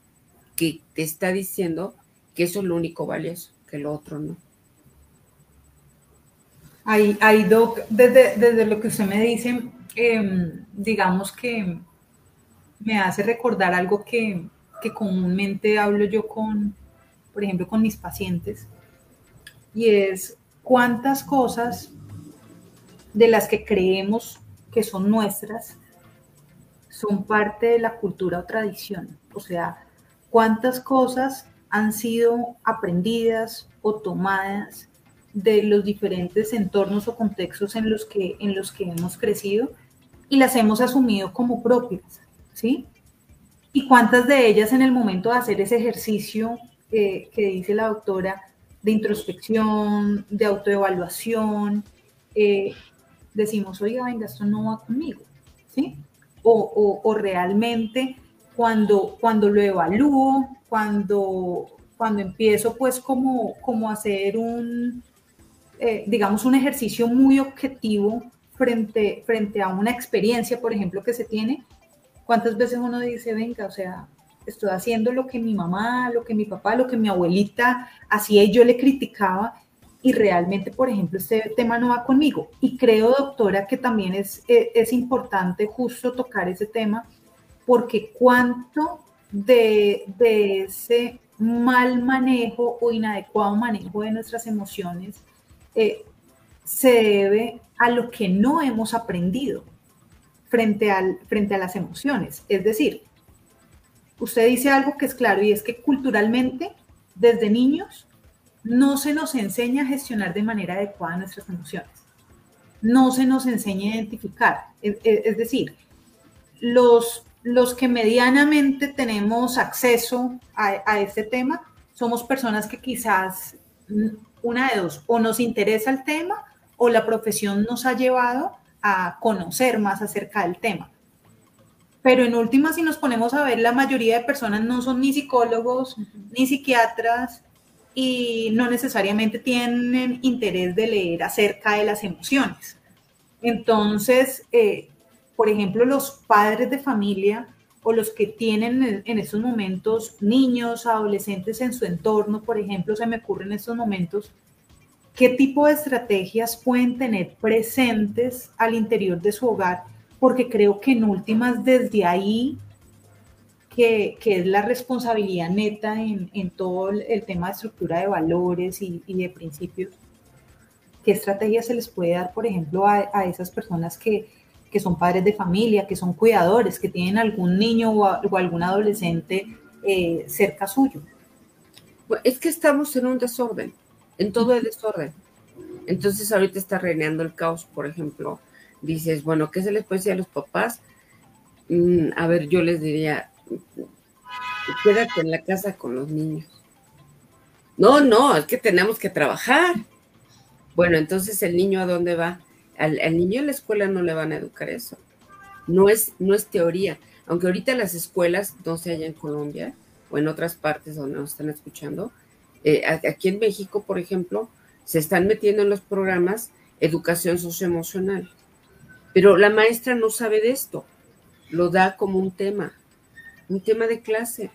que te está diciendo que eso es lo único valioso, que lo otro no. Hay, hay Doc, desde, desde lo que usted me dice, em, digamos que me hace recordar algo que, que comúnmente hablo yo con, por ejemplo, con mis pacientes, y es cuántas cosas de las que creemos que son nuestras son parte de la cultura o tradición. O sea, cuántas cosas han sido aprendidas o tomadas de los diferentes entornos o contextos en los que, en los que hemos crecido y las hemos asumido como propias, ¿sí? Y cuántas de ellas en el momento de hacer ese ejercicio eh, que dice la doctora de introspección, de autoevaluación, eh, decimos, oiga, venga, esto no va conmigo, ¿sí? O, o, realmente cuando, cuando lo evalúo, cuando, cuando empiezo pues como, como hacer un, eh, digamos, un ejercicio muy objetivo frente, frente a una experiencia, por ejemplo, que se tiene, ¿cuántas veces uno dice, venga, o sea, estoy haciendo lo que mi mamá, lo que mi papá, lo que mi abuelita hacía y yo le criticaba y realmente, por ejemplo, este tema no va conmigo. Y creo, doctora, que también es, e, es importante justo tocar ese tema porque cuánto de, de ese mal manejo o inadecuado manejo de nuestras emociones eh, se debe a lo que no hemos aprendido frente, al, frente a las emociones. Es decir, usted dice algo que es claro y es que culturalmente, desde niños, no se nos enseña a gestionar de manera adecuada nuestras emociones. No se nos enseña a identificar. Es, decir, los, los que medianamente tenemos acceso a, a este tema somos personas que quizás una de dos, o nos interesa el tema o la profesión nos ha llevado a conocer más acerca del tema. Pero en última, si nos ponemos a ver, la mayoría de personas no son ni psicólogos, ni psiquiatras, y no necesariamente tienen interés de leer acerca de las emociones. Entonces, eh, por ejemplo, los padres de familia o los que tienen en estos momentos niños, adolescentes en su entorno, por ejemplo, se me ocurre en estos momentos, ¿qué tipo de estrategias pueden tener presentes al interior de su hogar porque creo que en últimas desde ahí, que, es la responsabilidad neta en, todo el tema de estructura de valores y, de principios, ¿qué estrategias se les puede dar, por ejemplo, a, esas personas que, son padres de familia, que son cuidadores, que tienen algún niño o, algún adolescente eh, cerca suyo? Es que estamos en un desorden, en todo el desorden. Entonces ahorita está reinando el caos, por ejemplo, dices, bueno, ¿qué se les puede decir a los papás? Mm, a ver, yo les diría, quédate en la casa con los niños. No, no, es que tenemos que trabajar. Bueno, entonces el niño a dónde va? Al, niño en la escuela no le van a educar eso. No es, no es teoría. Aunque ahorita las escuelas, no se haya en Colombia o en otras partes donde nos están escuchando, eh, aquí en México, por ejemplo, se están metiendo en los programas educación socioemocional. Pero la maestra no sabe de esto, lo da como un tema, un tema de clase.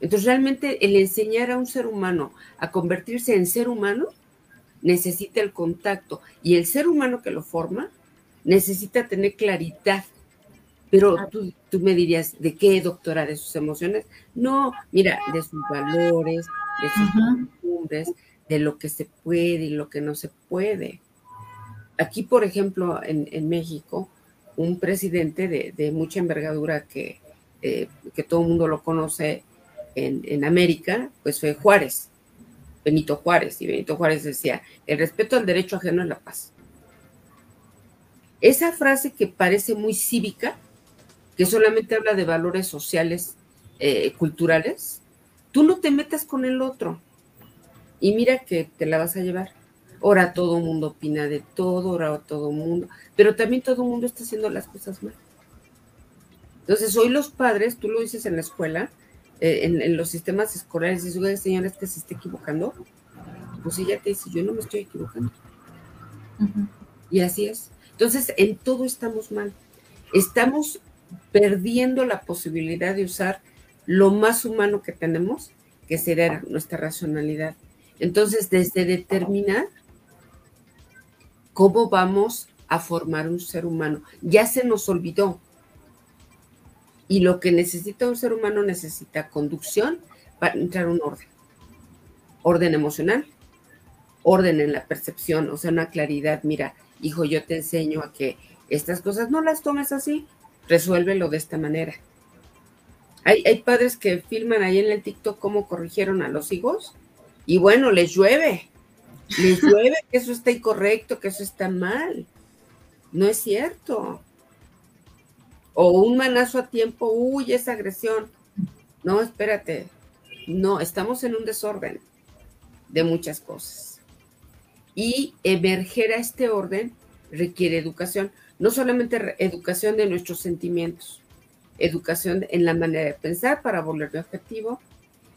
Entonces realmente el enseñar a un ser humano a convertirse en ser humano necesita el contacto y el ser humano que lo forma necesita tener claridad. Pero tú, tú me dirías, ¿de qué doctora? ¿De sus emociones? No, mira, de sus valores, de sus costumbres, de lo que se puede y lo que no se puede. Aquí, por ejemplo, en, México, un presidente de, mucha envergadura que, eh, que todo el mundo lo conoce en, América, pues fue Juárez, Benito Juárez. Y Benito Juárez decía, el respeto al derecho ajeno es la paz. Esa frase que parece muy cívica, que solamente habla de valores sociales, eh, culturales, tú no te metas con el otro. Y mira que te la vas a llevar. Ahora todo el mundo opina de todo, ahora todo el mundo, pero también todo el mundo está haciendo las cosas mal. Entonces, hoy los padres, tú lo dices en la escuela, eh, en, los sistemas escolares, dices, señores, que se esté equivocando. Pues ella te dice, yo no me estoy equivocando. Y así es. Entonces, en todo estamos mal. Estamos perdiendo la posibilidad de usar lo más humano que tenemos, que será nuestra racionalidad. Entonces, desde determinar ¿cómo vamos a formar un ser humano? Ya se nos olvidó. Y lo que necesita un ser humano necesita conducción para entrar un orden. Orden emocional, orden en la percepción, o sea, una claridad. Mira, hijo, yo te enseño a que estas cosas no las tomes así, resuélvelo de esta manera. Hay, padres que filman ahí en el TikTok cómo corrigieron a los hijos y bueno, les llueve, les llueve que eso está incorrecto, que eso está mal. No es cierto. O un manazo a tiempo, uy, esa agresión. No, espérate. No, estamos en un desorden de muchas cosas. Y emerger a este orden requiere educación, no solamente educación de nuestros sentimientos, educación en la manera de pensar para volverme objetivo,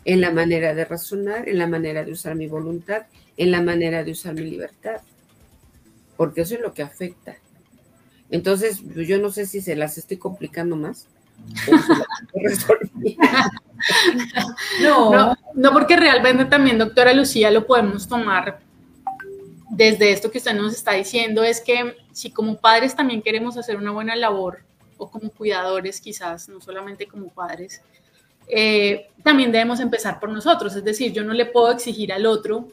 en la manera de razonar, en la manera de usar mi voluntad, en la manera de usar mi libertad, porque eso es lo que afecta. Entonces, pues, yo no sé si se las estoy complicando más. no, no, porque realmente también, doctora Lucía, lo podemos tomar desde esto que usted nos está diciendo, es que si como padres también queremos hacer una buena labor, o como cuidadores quizás, no solamente como padres, eh, también debemos empezar por nosotros. Es decir, yo no le puedo exigir al otro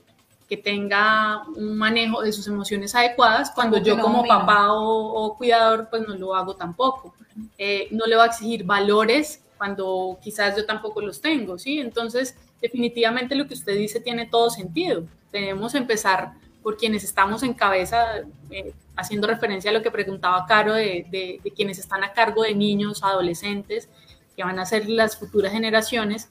que tenga un manejo de sus emociones adecuadas cuando yo como papá o, cuidador pues no lo hago tampoco. Eh, no le voy a exigir valores cuando quizás yo tampoco los tengo, ¿sí? Entonces, definitivamente lo que usted dice tiene todo sentido. Debemos empezar por quienes estamos en cabeza, eh, haciendo referencia a lo que preguntaba Caro de, de, quienes están a cargo de niños, adolescentes, que van a ser las futuras generaciones,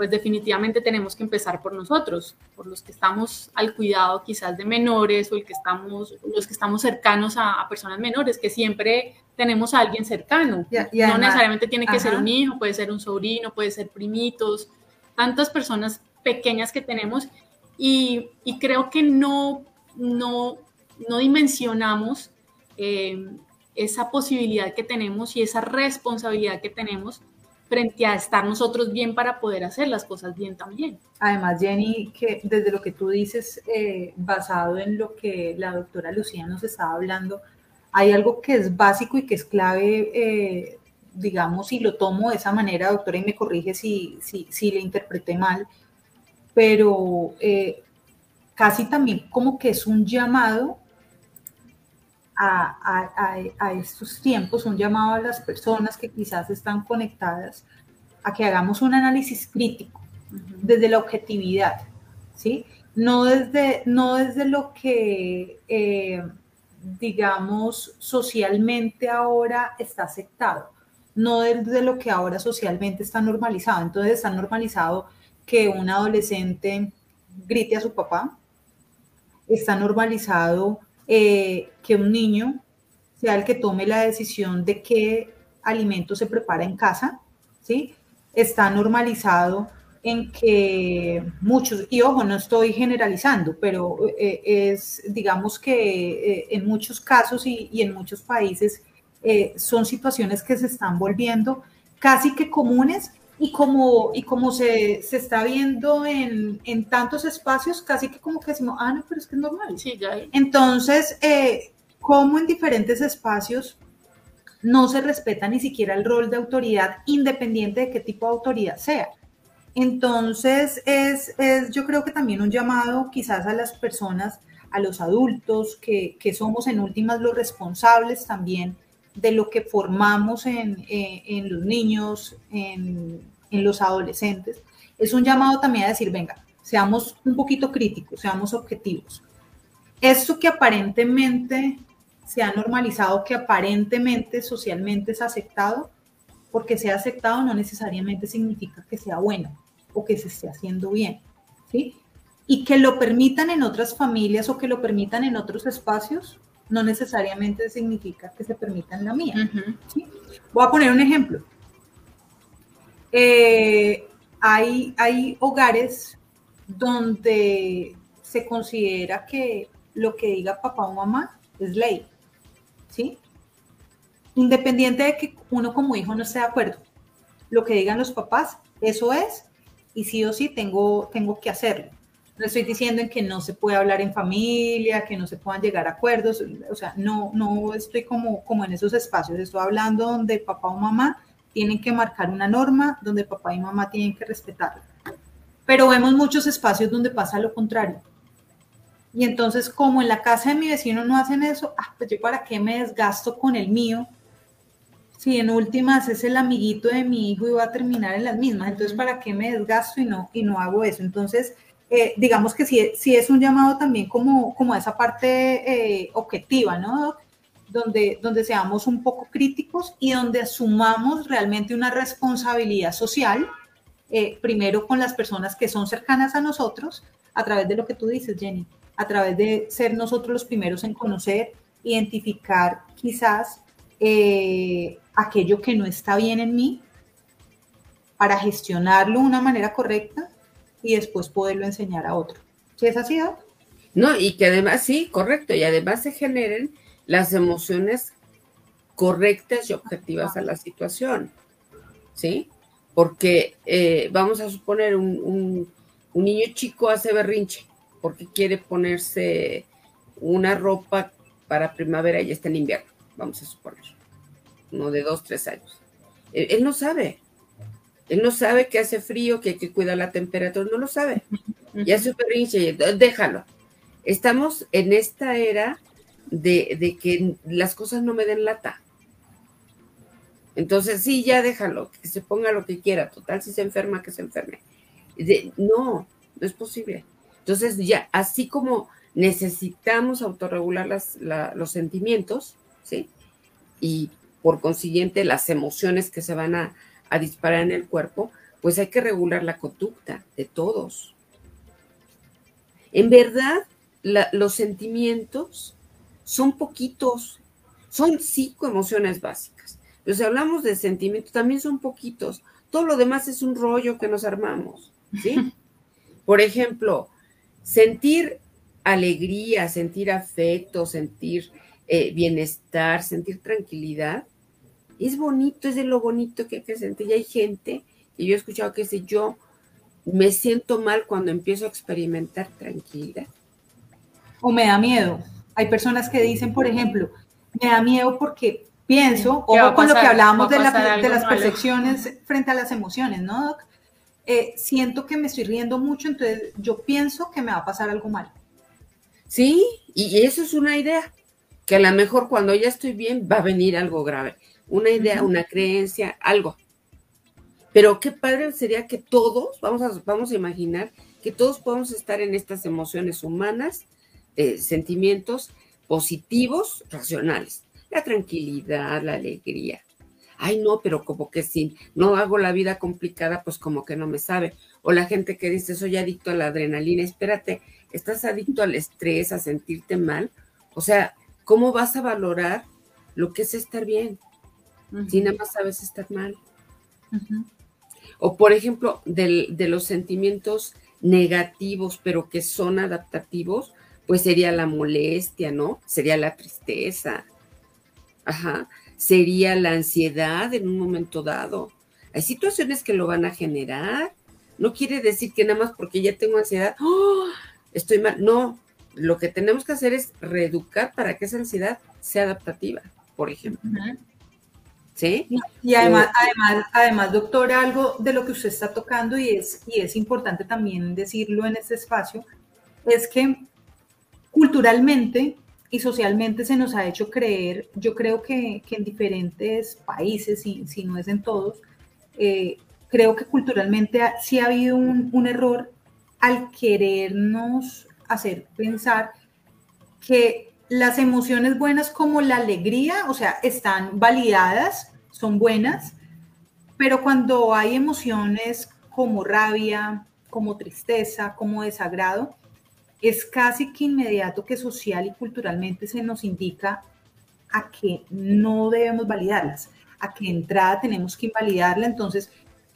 pues definitivamente tenemos que empezar por nosotros, por los que estamos al cuidado quizás de menores o el que estamos, los que estamos cercanos a, personas menores, que siempre tenemos a alguien cercano. no necesariamente tiene que ser un hijo, puede ser un sobrino, puede ser primitos, tantas personas pequeñas que tenemos y, creo que no, no, no dimensionamos eh, esa posibilidad que tenemos y esa responsabilidad que tenemos frente a estar nosotros bien para poder hacer las cosas bien también. Además, Jenny, que desde lo que tú dices, eh, basado en lo que la doctora Lucía nos estaba hablando, hay algo que es básico y que es clave, eh, digamos, y lo tomo de esa manera, doctora, y me corrige si, si, si le interpreté mal, pero eh, casi también como que es un llamado a, estos tiempos, un llamado a las personas que quizás están conectadas a que hagamos un análisis crítico desde la objetividad, ¿sí? No desde, no desde lo que, eh, digamos, socialmente ahora está aceptado, no desde lo que ahora socialmente está normalizado. Entonces está normalizado que un adolescente grite a su papá, está normalizado eh, que un niño sea el que tome la decisión de qué alimento se prepara en casa, ¿sí? Está normalizado en que muchos, y ojo, no estoy generalizando, pero eh, es, digamos que eh, en muchos casos y, y en muchos países son situaciones que se están volviendo casi que comunes y como, y como se, se está viendo en, en, tantos espacios, casi que como que decimos, ah, no, pero es que es normal. Sí, ya. Entonces, eh, como en diferentes espacios no se respeta ni siquiera el rol de autoridad, independiente de qué tipo de autoridad sea. Entonces, es, es yo creo que también un llamado quizás a las personas, a los adultos, que, que somos en últimas los responsables también de lo que formamos en, eh, en los niños, en, en, los adolescentes, es un llamado también a decir, venga, seamos un poquito críticos, seamos objetivos. Esto que aparentemente se ha normalizado, que aparentemente socialmente es aceptado, porque sea aceptado no necesariamente significa que sea bueno o que se esté haciendo bien, ¿sí? Y que lo permitan en otras familias o que lo permitan en otros espacios, no necesariamente significa que se permita en la mía. Voy a poner un ejemplo. Eh, hay, hay hogares donde se considera que lo que diga papá o mamá es ley, ¿sí? Independiente de que uno como hijo no esté de acuerdo, lo que digan los papás, eso es, y sí o sí tengo, tengo que hacerlo. No estoy diciendo en que no se puede hablar en familia, que no se puedan llegar a acuerdos, o sea, no, no estoy como, como en esos espacios, estoy hablando donde papá o mamá tienen que marcar una norma, donde papá y mamá tienen que respetarla. Pero vemos muchos espacios donde pasa lo contrario. Y entonces, como en la casa de mi vecino no hacen eso, ah, pues yo para qué me desgasto con el mío si en últimas es el amiguito de mi hijo y va a terminar en las mismas, entonces ¿para qué me desgasto y no, y no hago eso? Entonces, eh, digamos que sí, sí, es un llamado también como, como a esa parte eh, objetiva, ¿no? Donde, donde seamos un poco críticos y donde asumamos realmente una responsabilidad social, eh, primero con las personas que son cercanas a nosotros, a través de lo que tú dices, Jenny, a través de ser nosotros los primeros en conocer, identificar quizás aquello que no está bien en mí para gestionarlo de una manera correcta y después poderlo enseñar a otro. ¿Sí es así, No, y que además, sí, correcto, y además se generen las emociones correctas y objetivas a la situación, ¿sí? Porque eh, vamos a suponer un, un niño chico hace berrinche porque quiere ponerse una ropa para primavera y está en invierno vamos a suponer, uno de dos, tres años. Él, no sabe, él no sabe que hace frío, que hay que cuidar la temperatura, no lo sabe. Ya es súper déjalo. Estamos en esta era de, que las cosas no me den lata. Entonces, sí, ya déjalo, que se ponga lo que quiera. Total, si se enferma, que se enferme. no, no es posible. Entonces, ya, así como necesitamos autorregular los sentimientos, y por consiguiente las emociones que se van a, disparar en el cuerpo, pues hay que regular la conducta de todos. En verdad, los sentimientos son poquitos, son cinco emociones básicas. Pero si hablamos de sentimientos, también son poquitos. Todo lo demás es un rollo que nos armamos, ¿sí? Por ejemplo, sentir alegría, sentir afecto, sentir eh, bienestar, sentir tranquilidad. Es bonito, es de lo bonito que hay que sentir. Y hay gente que yo he escuchado que dice, yo me siento mal cuando empiezo a experimentar tranquilidad. O me da miedo. Hay personas que dicen, por ejemplo, me da miedo porque pienso, o con lo que hablábamos de, las percepciones frente a las emociones, ¿no, eh, siento que me estoy riendo mucho, entonces yo pienso que me va a pasar algo mal. Sí, y eso es una idea que a lo mejor cuando ya estoy bien va a venir algo grave, una idea, una creencia, algo. Pero qué padre sería que todos, vamos a, vamos a imaginar, que todos podamos estar en estas emociones humanas, eh, sentimientos positivos, racionales. La tranquilidad, la alegría. Ay, no, pero como que si no hago la vida complicada, pues como que no me sabe. O la gente que dice, soy adicto a la adrenalina, espérate, estás adicto al estrés, a sentirte mal. O sea, ¿cómo vas a valorar lo que es estar bien? Si nada más sabes estar mal. O por ejemplo, de los sentimientos negativos, pero que son adaptativos, pues sería la molestia, ¿no? Sería la tristeza. Ajá. Sería la ansiedad en un momento dado. Hay situaciones que lo van a generar. No quiere decir que nada más porque ya tengo ansiedad, ¡oh! estoy mal. No, lo que tenemos que hacer es reeducar para que esa ansiedad sea adaptativa, por ejemplo. ¿Sí? Y además, eh, además, además, doctora, algo de lo que usted está tocando y es, y es importante también decirlo en este espacio, es que culturalmente y socialmente se nos ha hecho creer, yo creo que, en diferentes países, si, si, no es en todos, eh, creo que culturalmente sí ha habido un, un error al querernos hacer pensar que las emociones buenas como la alegría, o sea, están validadas, son buenas, pero cuando hay emociones como rabia, como tristeza, como desagrado, es casi que inmediato que social y culturalmente se nos indica a que no debemos validarlas, a que entrada tenemos que invalidarla, entonces,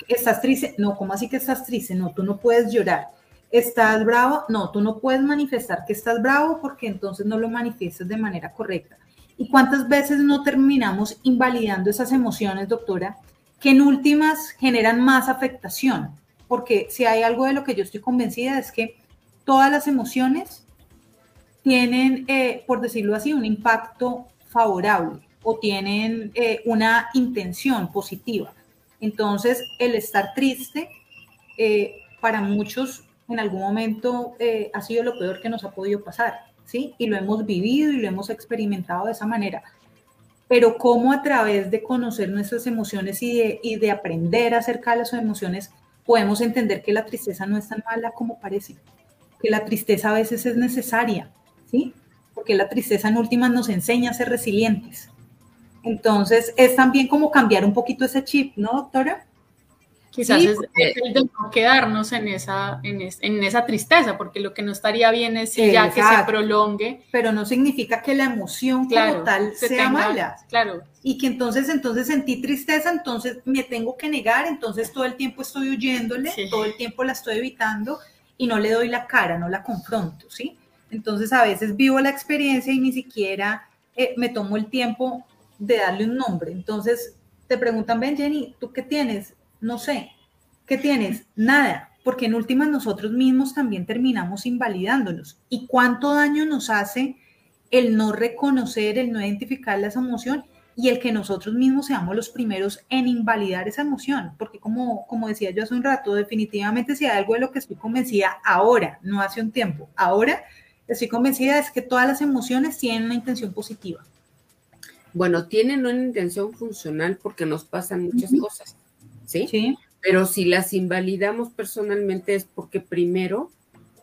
¿estás triste? No, ¿cómo así que estás triste? No, tú no puedes llorar. ¿Estás bravo? No, tú no puedes manifestar que estás bravo porque entonces no lo manifiestas de manera correcta. ¿Y cuántas veces no terminamos invalidando esas emociones, doctora, que en últimas generan más afectación? Porque si hay algo de lo que yo estoy convencida es que todas las emociones tienen, eh, por decirlo así, un impacto favorable o tienen eh, una intención positiva. Entonces, el estar triste eh, para muchos en algún momento ha sido lo peor que nos ha podido pasar, ¿sí? Y lo hemos vivido y lo hemos experimentado de esa manera. Pero cómo a través de conocer nuestras emociones y de, y de aprender acerca de las emociones, podemos entender que la tristeza no es tan mala como parece, que la tristeza a veces es necesaria, ¿sí? Porque la tristeza en últimas nos enseña a ser resilientes. Entonces, es también como cambiar un poquito ese chip, ¿no, doctora? Quizás es, el de no quedarnos en esa, en, esa tristeza, porque lo que no estaría bien es ya que se prolongue. Pero no significa que la emoción como tal sea mala. Claro. Y que entonces, entonces sentí tristeza, entonces me tengo que negar, entonces todo el tiempo estoy huyéndole, todo el tiempo la estoy evitando y no le doy la cara, no la confronto, ¿sí? Entonces a veces vivo la experiencia y ni siquiera eh, me tomo el tiempo de darle un nombre. Entonces te preguntan, ven Jenny, ¿tú qué tienes? No sé. ¿Qué tienes? Nada, porque en últimas nosotros mismos también terminamos invalidándonos. ¿Y cuánto daño nos hace el no reconocer, el no identificar esa emoción y el que nosotros mismos seamos los primeros en invalidar esa emoción? Porque como, como decía yo hace un rato, definitivamente si hay algo de lo que estoy convencida ahora, no hace un tiempo, ahora estoy convencida es que todas las emociones tienen una intención positiva. Bueno, tienen una intención funcional porque nos pasan muchas cosas. ¿Sí? Pero si las invalidamos personalmente es porque primero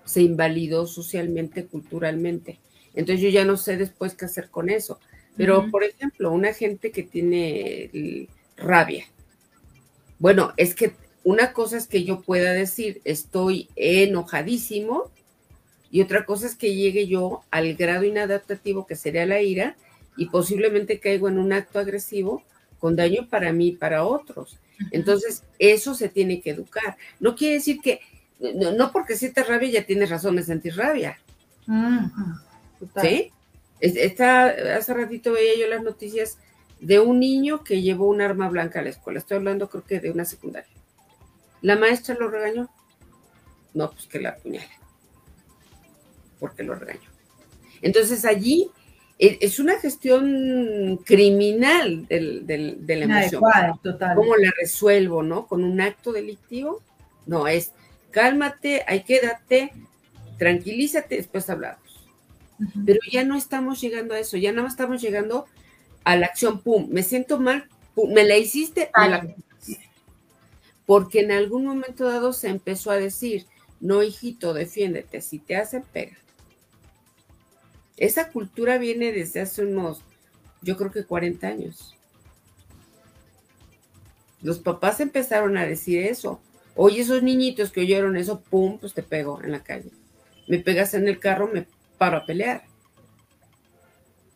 se invalidó socialmente, culturalmente. Entonces yo ya no sé después qué hacer con eso. Pero, por ejemplo, una gente que tiene rabia. Bueno, es que una cosa es que yo pueda decir, estoy enojadísimo, y otra cosa es que llegue yo al grado inadaptativo que sería la ira, y posiblemente caigo en un acto agresivo con daño para mí y para otros. Entonces, eso se tiene que educar. No quiere decir que, no, porque sientas rabia ya tienes razón de sentir rabia. ¿Sí? hace ratito veía yo las noticias de un niño que llevó un arma blanca a la escuela. Estoy hablando creo que de una secundaria. La maestra lo regañó. No, pues que la apuñale. Porque lo regañó. Entonces allí es una gestión criminal del, de la emoción. total. ¿Cómo la resuelvo, no? ¿Con un acto delictivo? No, es cálmate, ahí quédate, tranquilízate, después hablamos. Pero ya no estamos llegando a eso, ya no estamos llegando a la acción, pum, me siento mal, pum, me la hiciste, Porque en algún momento dado se empezó a decir, no, hijito, defiéndete, si te hacen, pega. Esa cultura viene desde hace unos, yo creo que 40 años. Los papás empezaron a decir eso. Oye, esos niñitos que oyeron eso, pum, pues te pego en la calle. Me pegas en el carro, me paro a pelear.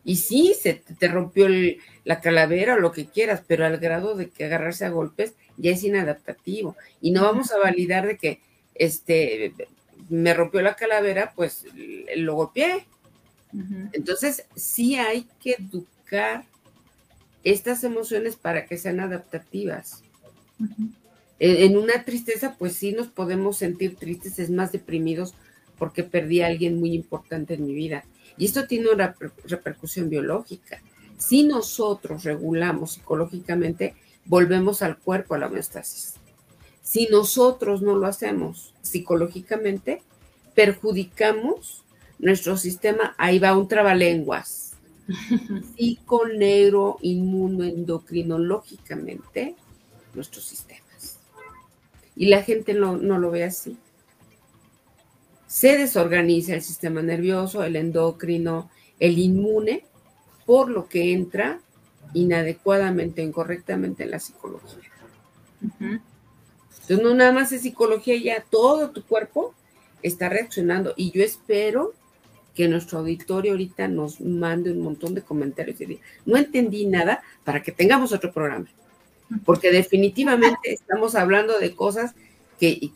Y sí, se te rompió la calavera o lo que quieras, pero al grado de que agarrarse a golpes ya es inadaptativo. Y no vamos a validar de que este me rompió la calavera, pues lo golpeé. Entonces, sí hay que educar estas emociones para que sean adaptativas. en, una tristeza, pues sí nos podemos sentir tristes, es más deprimidos porque perdí a alguien muy importante en mi vida. Y esto tiene una repercusión biológica. Si nosotros regulamos psicológicamente, volvemos al cuerpo a la homeostasis. Si nosotros no lo hacemos psicológicamente, perjudicamos nuestro sistema, ahí va un trabalenguas. Psico, negro, inmunoendocrinológicamente, nuestros sistemas. Y la gente no, no lo ve así. Se desorganiza el sistema nervioso, el endocrino, el inmune, por lo que entra inadecuadamente, incorrectamente en la psicología. Entonces, no nada más es psicología, ya todo tu cuerpo está reaccionando. Y yo espero que nuestro auditorio ahorita nos mande un montón de comentarios y diga, no entendí nada para que tengamos otro programa. Porque definitivamente estamos hablando de cosas que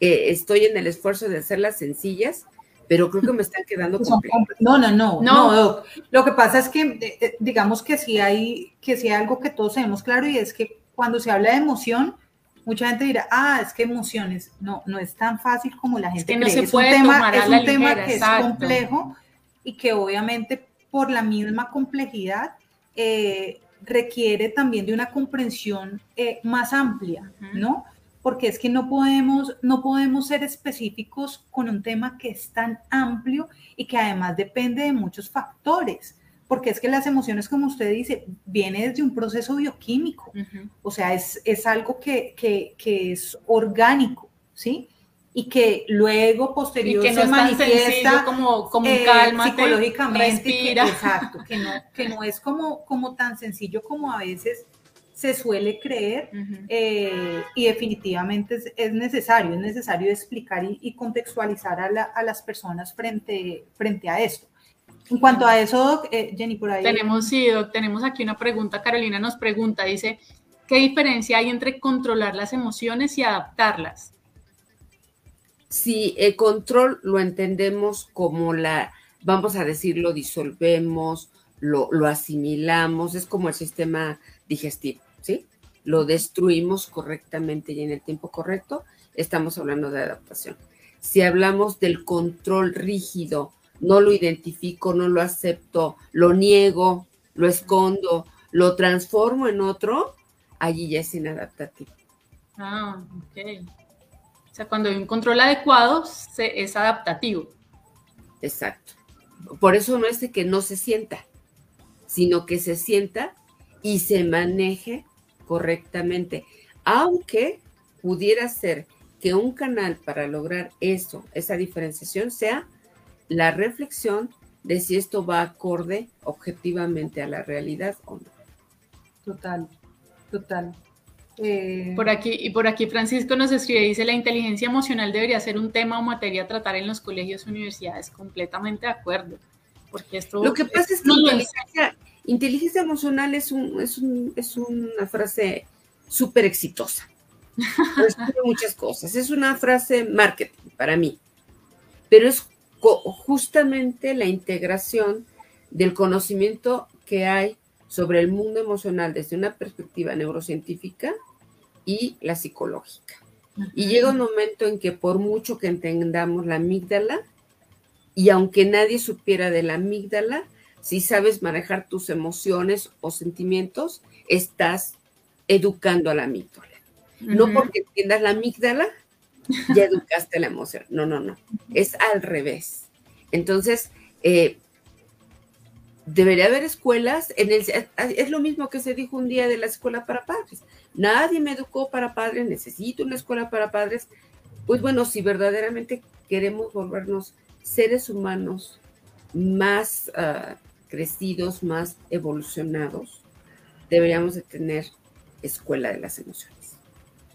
estoy en el esfuerzo de hacerlas sencillas, pero creo que me están quedando complejas. No, no, no, no, Lo que pasa es que, eh, eh, digamos que sí hay, que sí hay algo que todos tenemos claro y es que cuando se habla de emoción, Mucha gente dirá, ah, es que emociones. No, no es tan fácil como la gente es que no cree. Puede un tema, es un tema que es complejo y que obviamente por la misma complejidad eh, requiere también de una comprensión eh, más amplia, ¿no? Porque es que no podemos, no podemos ser específicos con un tema que es tan amplio y que además depende de muchos factores porque es que las emociones, como usted dice, viene desde un proceso bioquímico, o sea, es, es algo que, que, que, es orgánico, ¿sí? Y que luego, posterior, se manifiesta como, como un calma, psicológicamente, respira. exacto, que no, que no es como, como tan sencillo como a veces se suele creer eh, y definitivamente es, es, necesario, es necesario explicar y, y contextualizar a, la, a, las personas frente, frente a esto. En cuanto a eso, eh, Jenny, por ahí. Tenemos, sí, tenemos aquí una pregunta. Carolina nos pregunta, dice, ¿qué diferencia hay entre controlar las emociones y adaptarlas? Sí, el control lo entendemos como la, vamos a decir, lo disolvemos, lo, lo asimilamos, es como el sistema digestivo, ¿sí? Lo destruimos correctamente y en el tiempo correcto, estamos hablando de adaptación. Si hablamos del control rígido, no lo identifico, no lo acepto, lo niego, lo escondo, lo transformo en otro, allí ya es inadaptativo. Ah, ok. O sea, cuando hay un control adecuado, se, es adaptativo. Exacto. Por eso no es de que no se sienta, sino que se sienta y se maneje correctamente. Aunque pudiera ser que un canal para lograr eso, esa diferenciación, sea la reflexión de si esto va acorde objetivamente a la realidad o no. Total, total. Eh, por aquí, y por aquí Francisco nos escribe, dice, la inteligencia emocional debería ser un tema o materia a tratar en los colegios y universidades. Completamente de acuerdo. Porque esto... Lo que pasa es, que inteligencia, emocional es, un, es, un, es una frase súper exitosa. muchas cosas. Es una frase marketing para mí. Pero es justamente la integración del conocimiento que hay sobre el mundo emocional desde una perspectiva neurocientífica y la psicológica. Y llega un momento en que por mucho que entendamos la amígdala, y aunque nadie supiera de la amígdala, si sabes manejar tus emociones o sentimientos, estás educando a la amígdala. No porque entiendas la amígdala, ya educaste la emoción. No, no, no. Es al revés. Entonces, eh, debería haber escuelas, en el, es lo mismo que se dijo un día de la escuela para padres. Nadie me educó para padres, necesito una escuela para padres. Pues bueno, si verdaderamente queremos volvernos seres humanos más uh, crecidos, más evolucionados, deberíamos de tener escuela de las emociones.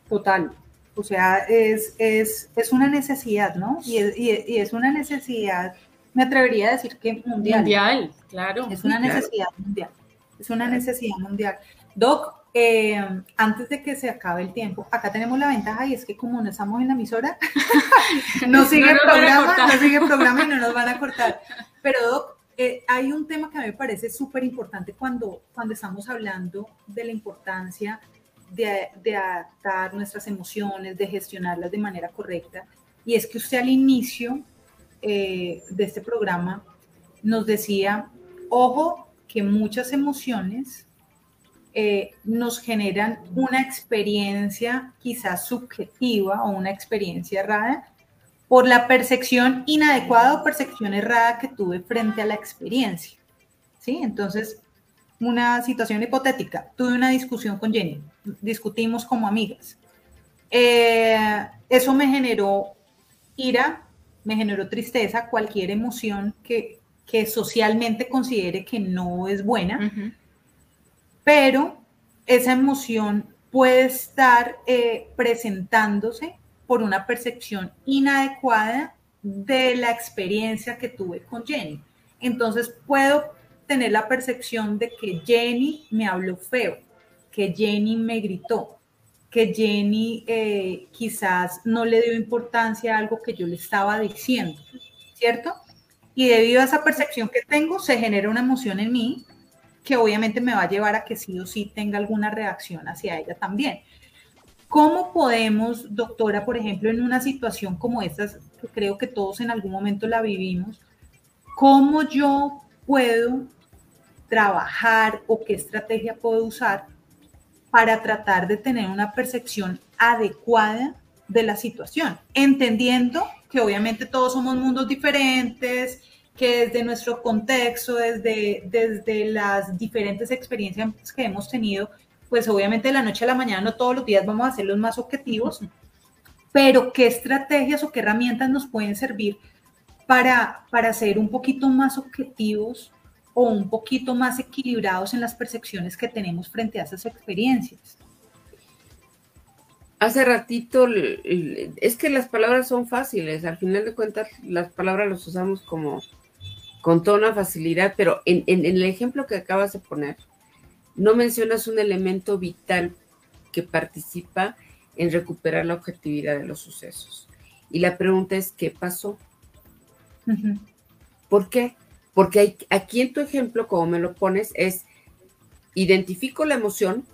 Total, o sea, es, es, es una necesidad, ¿no? Y es, y es, una necesidad, me atrevería a decir que mundial. Mundial, claro. Es una necesidad mundial. Es una necesidad mundial. Doc, eh, antes de que se acabe el tiempo, acá tenemos la ventaja y es que como no estamos en la emisora, no sigue el programa, no sigue el programa y no nos van a cortar. Pero Doc, eh, hay un tema que a mí me parece súper importante cuando, cuando estamos hablando de la importancia de, adaptar nuestras emociones, de gestionarlas de manera correcta. Y es que usted al inicio eh, de este programa nos decía, ojo, que muchas emociones eh, nos generan una experiencia quizás subjetiva o una experiencia errada por la percepción inadecuada o percepción errada que tuve frente a la experiencia. ¿Sí? Entonces, una situación hipotética. Tuve una discusión con Jenny, discutimos como amigas. Eh, eso me generó ira, me generó tristeza, cualquier emoción que, que socialmente considere que no es buena, pero esa emoción puede estar eh, presentándose por una percepción inadecuada de la experiencia que tuve con Jenny. Entonces puedo tener la percepción de que Jenny me habló feo, que Jenny me gritó, que Jenny eh, quizás no le dio importancia a algo que yo le estaba diciendo, ¿cierto? Y debido a esa percepción que tengo, se genera una emoción en mí que obviamente me va a llevar a que sí o sí tenga alguna reacción hacia ella también. ¿Cómo podemos, doctora, por ejemplo, en una situación como esta, creo que todos en algún momento la vivimos, cómo yo puedo trabajar o qué estrategia puedo usar para tratar de tener una percepción adecuada de la situación, entendiendo que obviamente todos somos mundos diferentes, que desde nuestro contexto, desde, desde las diferentes experiencias que hemos tenido, pues obviamente de la noche a la mañana no todos los días vamos a ser los más objetivos, pero qué estrategias o qué herramientas nos pueden servir para, para ser un poquito más objetivos o un poquito más equilibrados en las percepciones que tenemos frente a esas experiencias. Hace ratito, es que las palabras son fáciles, al final de cuentas las palabras las usamos como con toda facilidad, pero en, en, el ejemplo que acabas de poner, no mencionas un elemento vital que participa en recuperar la objetividad de los sucesos. Y la pregunta es, ¿qué pasó? ¿Por qué? Porque aquí en tu ejemplo, como me lo pones, es identifico la emoción,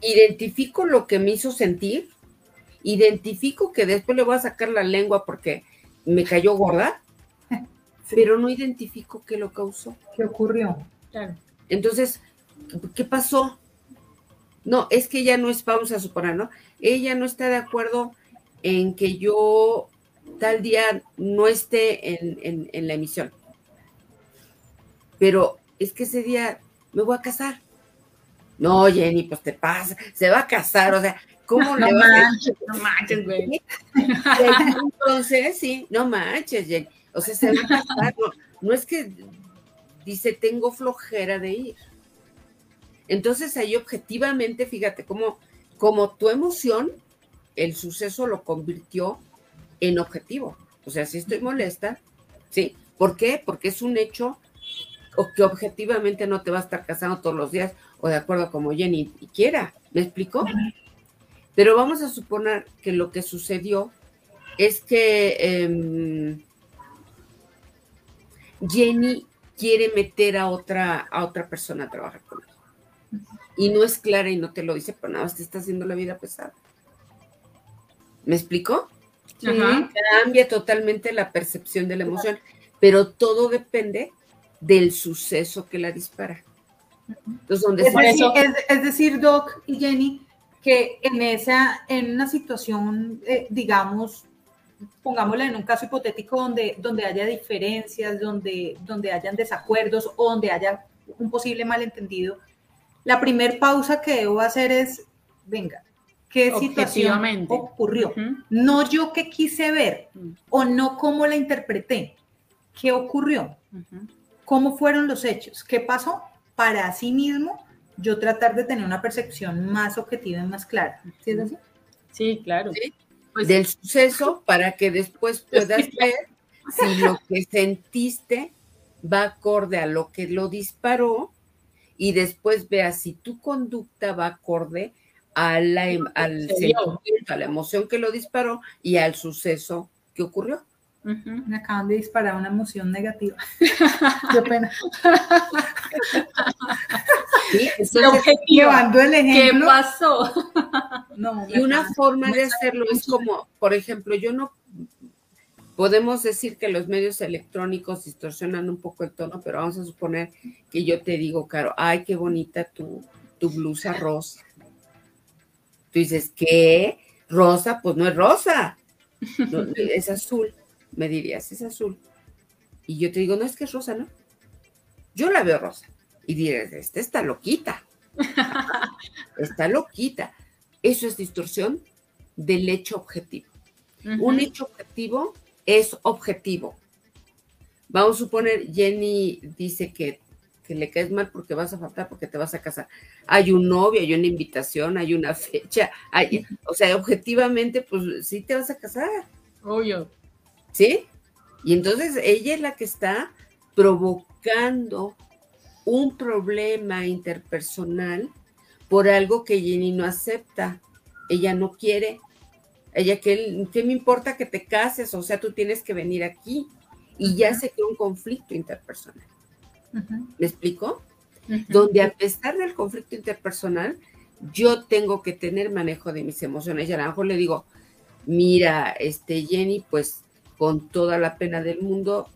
identifico lo que me hizo sentir, identifico que después le voy a sacar la lengua porque me cayó gorda, pero no identifico qué lo causó. ¿Qué ocurrió? Entonces, ¿qué pasó? No, es que ella no es, vamos a suponer, ¿no? Ella no está de acuerdo en que yo tal día no esté en, la emisión. Pero es que ese día me voy a casar. No, Jenny, pues te pasa, se va a casar, o sea, ¿cómo no le manches, No manches, güey. Entonces, sí, no manches, Jenny. O sea, se va a casar, no, no es que dice, tengo flojera de ir. Entonces ahí objetivamente, fíjate, cómo, como tu emoción, el suceso lo convirtió en objetivo. O sea, si estoy molesta, ¿sí? ¿Por qué? Porque es un hecho que objetivamente no te va a estar casando todos los días o de acuerdo como Jenny quiera. ¿Me explico? Pero vamos a suponer que lo que sucedió es que em, Jenny quiere meter a otra, a otra persona a trabajar con él. Y no es clara y no te lo dice, pero nada más te está haciendo la vida pesada. ¿Me explico? Cambia totalmente la percepción de la emoción, pero todo depende del suceso que la dispara. Entonces, donde es, decir, es, decir, Doc y Jenny, que en esa, en una situación, eh, digamos, pongámosla en un caso hipotético donde, donde haya diferencias, donde, donde hayan desacuerdos o donde haya un posible malentendido, la primer pausa que debo hacer es, venga, qué situación ocurrió. No yo qué quise ver mm. o no cómo la interpreté. ¿Qué ocurrió? ¿Cómo fueron los hechos? ¿Qué pasó? Para sí mismo yo tratar de tener una percepción más objetiva y más clara. ¿Sí es así? Sí, claro. Pues Del suceso para que después puedas ver si lo que sentiste va acorde a lo que lo disparó y después veas si tu conducta va acorde a la, em, al sentimiento, a la emoción que lo disparó y al suceso que ocurrió. Me acaban de disparar una emoción negativa. Qué pena. Sí, llevando el ejemplo. ¿Qué pasó? y una forma de hacerlo es como, por ejemplo, yo no podemos decir que los medios electrónicos distorsionan un poco el tono, pero vamos a suponer que yo te digo, Caro, ay, qué bonita tu, tu blusa rosa. Tú dices, ¿qué? Rosa, pues no es rosa, es azul. Me dirías, es azul. Y yo te digo, no es que es rosa, ¿no? Yo la veo rosa. Y dirías, esta está loquita. está loquita. Eso es distorsión del hecho objetivo. Un hecho objetivo es objetivo. Vamos a suponer, Jenny dice que que le caes mal porque vas a faltar, porque te vas a casar. Hay un novio, hay una invitación, hay una fecha, hay, o sea, objetivamente, pues sí te vas a casar. Obvio. ¿Sí? Y entonces ella es la que está provocando un problema interpersonal por algo que Jenny no acepta. Ella no quiere. Ella, ¿qué, ¿qué me importa que te cases? O sea, tú tienes que venir aquí. Y ya se crea un conflicto interpersonal. ¿Me explico? Donde a pesar del conflicto interpersonal, yo tengo que tener manejo de mis emociones. Y a lo mejor le digo, mira, este Jenny, pues con toda la pena del mundo,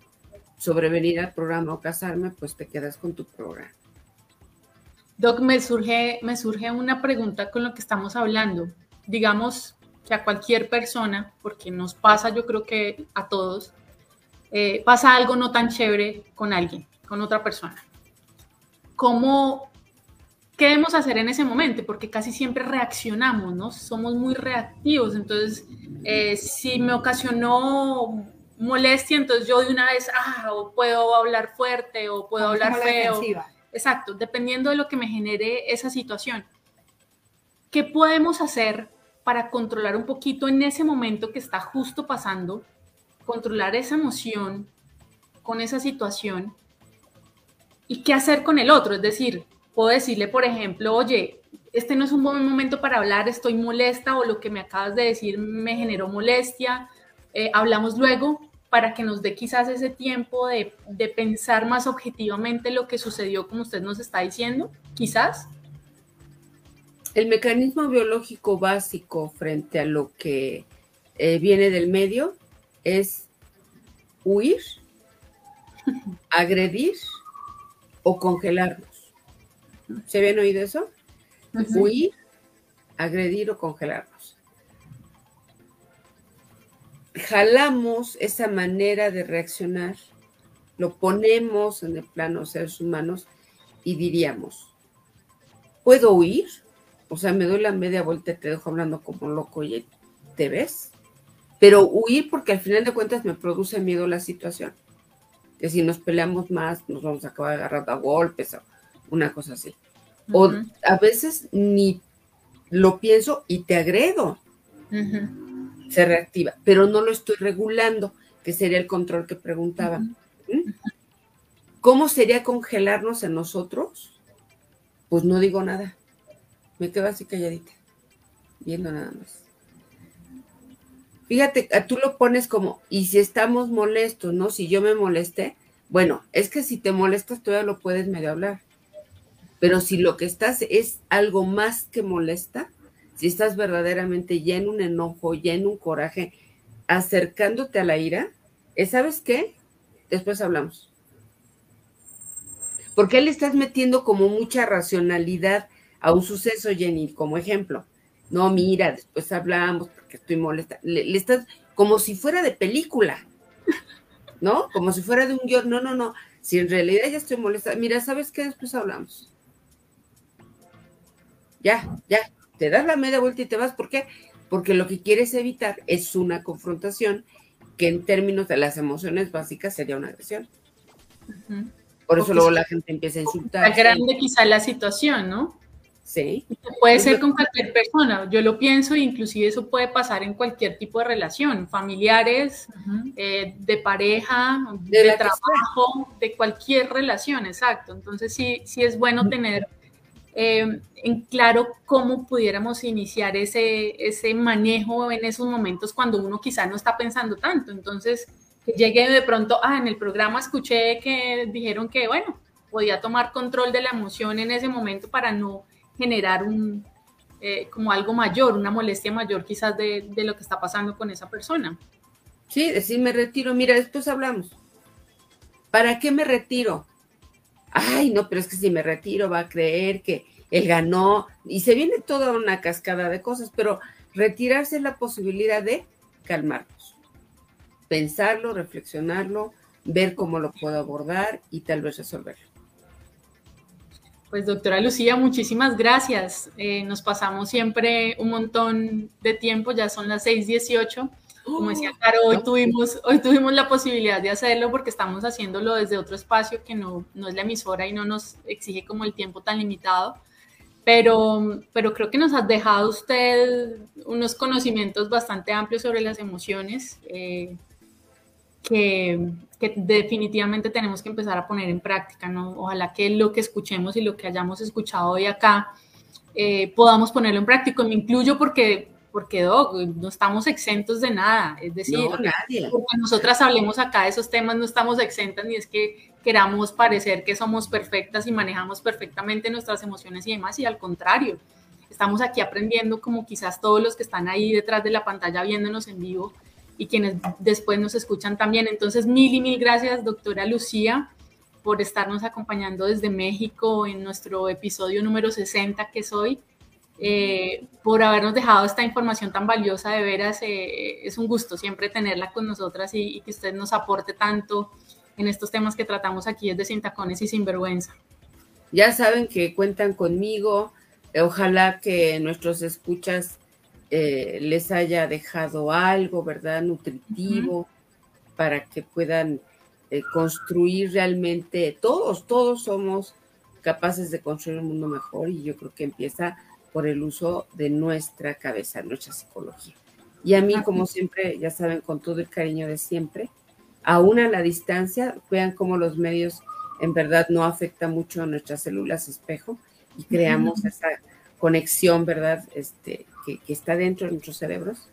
sobrevenir al programa o casarme, pues te quedas con tu programa. Doc, me surge, me surge una pregunta con lo que estamos hablando. Digamos que a cualquier persona, porque nos pasa, yo creo que a todos, eh, pasa algo no tan chévere con alguien, con otra persona. ¿Cómo, qué debemos hacer en ese momento? Porque casi siempre reaccionamos, ¿no? Somos muy reactivos. Entonces, eh, si me ocasionó molestia, entonces yo de una vez, ah, o puedo hablar fuerte, o puedo hablar feo. Exacto, dependiendo de lo que me genere esa situación. ¿Qué podemos hacer para controlar un poquito en ese momento que está justo pasando, controlar esa emoción con esa situación y qué hacer con el otro? Es decir, puedo decirle, por ejemplo, oye, este no es un buen momento para hablar, estoy molesta o lo que me acabas de decir me generó molestia, eh, hablamos luego para que nos dé quizás ese tiempo de, de, pensar más objetivamente lo que sucedió como usted nos está diciendo, quizás. El mecanismo biológico básico frente a lo que eh, viene del medio es huir, agredir o congelarnos. ¿Se habían oído eso? Huir, agredir o congelarnos jalamos esa manera de reaccionar, lo ponemos en el plano de seres humanos y diríamos, ¿puedo huir? O sea, me doy la media vuelta y te dejo hablando como loco y te ves. Pero huir porque al final de cuentas me produce miedo la situación. Que si nos peleamos más, nos vamos a acabar agarrando a golpes una cosa así. O a veces ni lo pienso y te agredo se reactiva, pero no lo estoy regulando, que sería el control que preguntaba. ¿Mm? ¿Cómo sería congelarnos en nosotros? Pues no digo nada. Me quedo así calladita, viendo nada más. Fíjate, tú lo pones como, y si estamos molestos, ¿no? Si yo me molesté, bueno, es que si te molestas todavía lo puedes medio hablar. Pero si lo que estás es algo más que molesta, si estás verdaderamente ya en un enojo, ya en un coraje, acercándote a la ira, ¿sabes qué? Después hablamos. Porque le estás metiendo como mucha racionalidad a un suceso, Jenny, como ejemplo. No, mira, después hablamos porque estoy molesta. Le, estás como si fuera de película, ¿no? Como si fuera de un guion. No, no, no. Si en realidad ya estoy molesta, mira, ¿sabes qué? Después hablamos. Ya, ya, te das la media vuelta y te vas. ¿Por qué? Porque lo que quieres evitar es una confrontación que en términos de las emociones básicas sería una agresión. Por eso luego la gente empieza a insultar. Está grande quizá la situación, ¿no? Sí. Puede ser con cualquier persona. Yo lo pienso, inclusive eso puede pasar en cualquier tipo de relación, familiares, eh, de pareja, de, trabajo, de cualquier relación, exacto. Entonces sí, sí es bueno tener Em, en claro cómo pudiéramos iniciar ese, ese manejo en esos momentos cuando uno quizá no está pensando tanto. Entonces, que llegue de pronto, ah, en el programa escuché que dijeron que, bueno, podía tomar control de la emoción en ese momento para no generar un, eh, como algo mayor, una molestia mayor quizás de, de, lo que está pasando con esa persona. Sí, decir me retiro, mira, después hablamos. ¿Para qué me retiro? Ay, no, pero es que si me retiro va a creer que él ganó y se viene toda una cascada de cosas, pero retirarse es la posibilidad de calmarnos, pensarlo, reflexionarlo, ver cómo lo puedo abordar y tal vez resolverlo. Pues doctora Lucía, muchísimas gracias. Eh, nos pasamos siempre un montón de tiempo, ya son las 6:18. Como decía Caro, hoy tuvimos, hoy tuvimos la posibilidad de hacerlo porque estamos haciéndolo desde otro espacio que no, no es la emisora y no nos exige como el tiempo tan limitado. Pero, pero creo que nos ha dejado usted unos conocimientos bastante amplios sobre las emociones eh, que, que, definitivamente tenemos que empezar a poner en práctica. ¿no? Ojalá que lo que escuchemos y lo que hayamos escuchado hoy acá eh, podamos ponerlo en práctica. Me incluyo porque porque no estamos exentos de nada, es decir, porque nosotras hablemos acá de esos temas, no estamos exentas ni es que queramos parecer que somos perfectas y manejamos perfectamente nuestras emociones y demás, y al contrario, estamos aquí aprendiendo como quizás todos los que están ahí detrás de la pantalla viéndonos en vivo y quienes después nos escuchan también. Entonces, mil y mil gracias, doctora Lucía, por estarnos acompañando desde México en nuestro episodio número 60 que es hoy. Eh, por habernos dejado esta información tan valiosa, de veras eh, es un gusto siempre tenerla con nosotras y, que usted nos aporte tanto en estos temas que tratamos aquí desde Sin Tacones y Sinvergüenza. Ya saben que cuentan conmigo, ojalá que nuestros escuchas eh, les haya dejado algo, ¿verdad? Nutritivo, para que puedan construir realmente, todos, todos somos capaces de construir un mundo mejor y yo creo que empieza por el uso de nuestra cabeza, nuestra psicología. Y a mí, como siempre, ya saben, con todo el cariño de siempre, aún a la distancia, vean cómo los medios en verdad no afectan mucho a nuestras células espejo y creamos esa conexión, ¿verdad? Este, que, está dentro de nuestros cerebros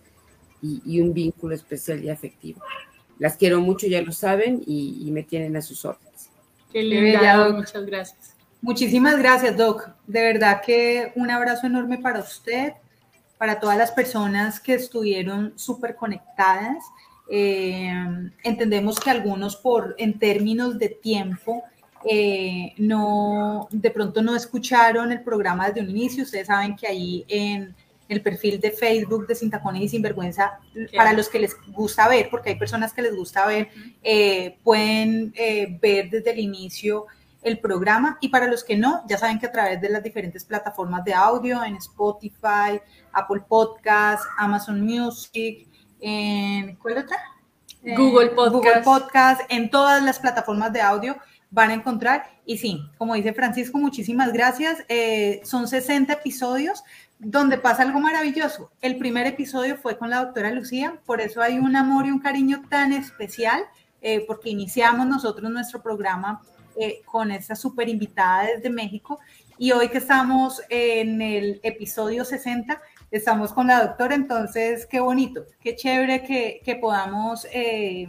y, un vínculo especial y afectivo. Las quiero mucho, ya lo saben, y, me tienen a sus órdenes. Qué linda, muchas gracias. Muchísimas gracias, Doc. De verdad que un abrazo enorme para usted, para todas las personas que estuvieron súper conectadas. Eh, entendemos que algunos por en términos de tiempo eh, no de pronto no escucharon el programa desde un inicio. Ustedes saben que ahí en el perfil de Facebook de Sin Tacones y Sinvergüenza, para los que les gusta ver, porque hay personas que les gusta ver, eh, pueden ver desde el inicio el programa y para los que no, ya saben que a través de las diferentes plataformas de audio, en Spotify, Apple Podcast, Amazon Music, en ¿cuál otra? Google Podcast. Google Podcast, en todas las plataformas de audio van a encontrar. Y sí, como dice Francisco, muchísimas gracias. Eh, son 60 episodios donde pasa algo maravilloso. El primer episodio fue con la doctora Lucía, por eso hay un amor y un cariño tan especial, eh, porque iniciamos nosotros nuestro programa eh, con esta súper invitada desde México. Y hoy que estamos en el episodio 60, estamos con la doctora, entonces qué bonito, qué chévere que, que podamos eh,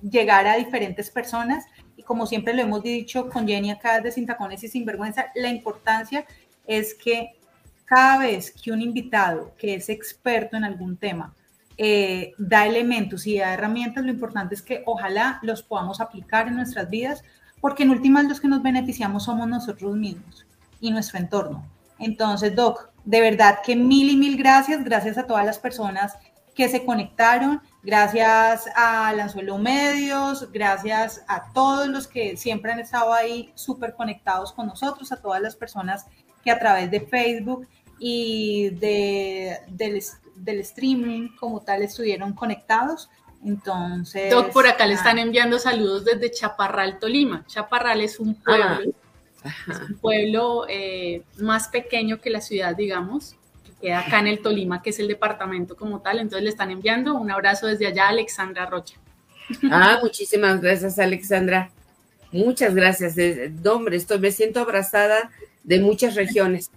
llegar a diferentes personas. Y como siempre lo hemos dicho con Jenny acá de Sin Tacones y Sinvergüenza, la importancia es que cada vez que un invitado que es experto en algún tema eh, da elementos y da herramientas, lo importante es que ojalá los podamos aplicar en nuestras vidas porque en últimas los que nos beneficiamos somos nosotros mismos y nuestro entorno. Entonces, Doc, de verdad que mil y mil gracias, gracias a todas las personas que se conectaron, gracias a Lanzuelo Medios, gracias a todos los que siempre han estado ahí súper conectados con nosotros, a todas las personas que a través de Facebook y de, del, del streaming como tal estuvieron conectados. Entonces. Doc, por acá le están enviando saludos desde Chaparral, Tolima. Chaparral es un pueblo, ah, un pueblo eh, más pequeño que la ciudad, digamos, que queda acá en el Tolima, que es el departamento como tal. Entonces le están enviando un abrazo desde allá, Alexandra Rocha. Ah, muchísimas gracias, Alexandra. Muchas gracias. Hombre, estoy, me siento abrazada de muchas regiones.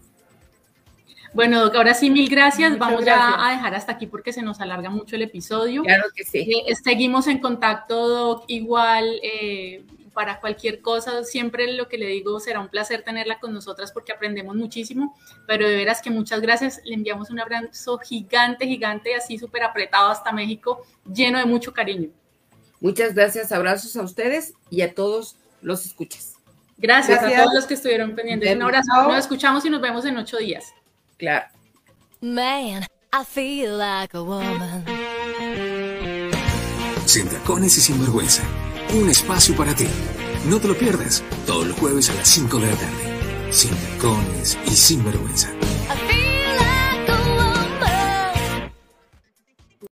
Bueno, ahora sí, mil gracias. Vamos ya a dejar hasta aquí porque se nos alarga mucho el episodio. Claro que sí. Eh, seguimos en contacto, Doc, igual. Eh, para cualquier cosa, siempre lo que le digo será un placer tenerla con nosotras porque aprendemos muchísimo, pero de veras que muchas gracias, le enviamos un abrazo gigante, gigante, así súper apretado hasta México, lleno de mucho cariño. Muchas gracias, abrazos a ustedes y a todos los escuchas. Gracias, a todos los que estuvieron pendientes. Un abrazo, nos escuchamos y nos vemos en ocho días. Claro. Man, I feel like a woman. Sin tacones y sin vergüenza. Un espacio para ti. No te lo pierdas. Todos los jueves a las 5 de la tarde. Sin tacones y sin vergüenza.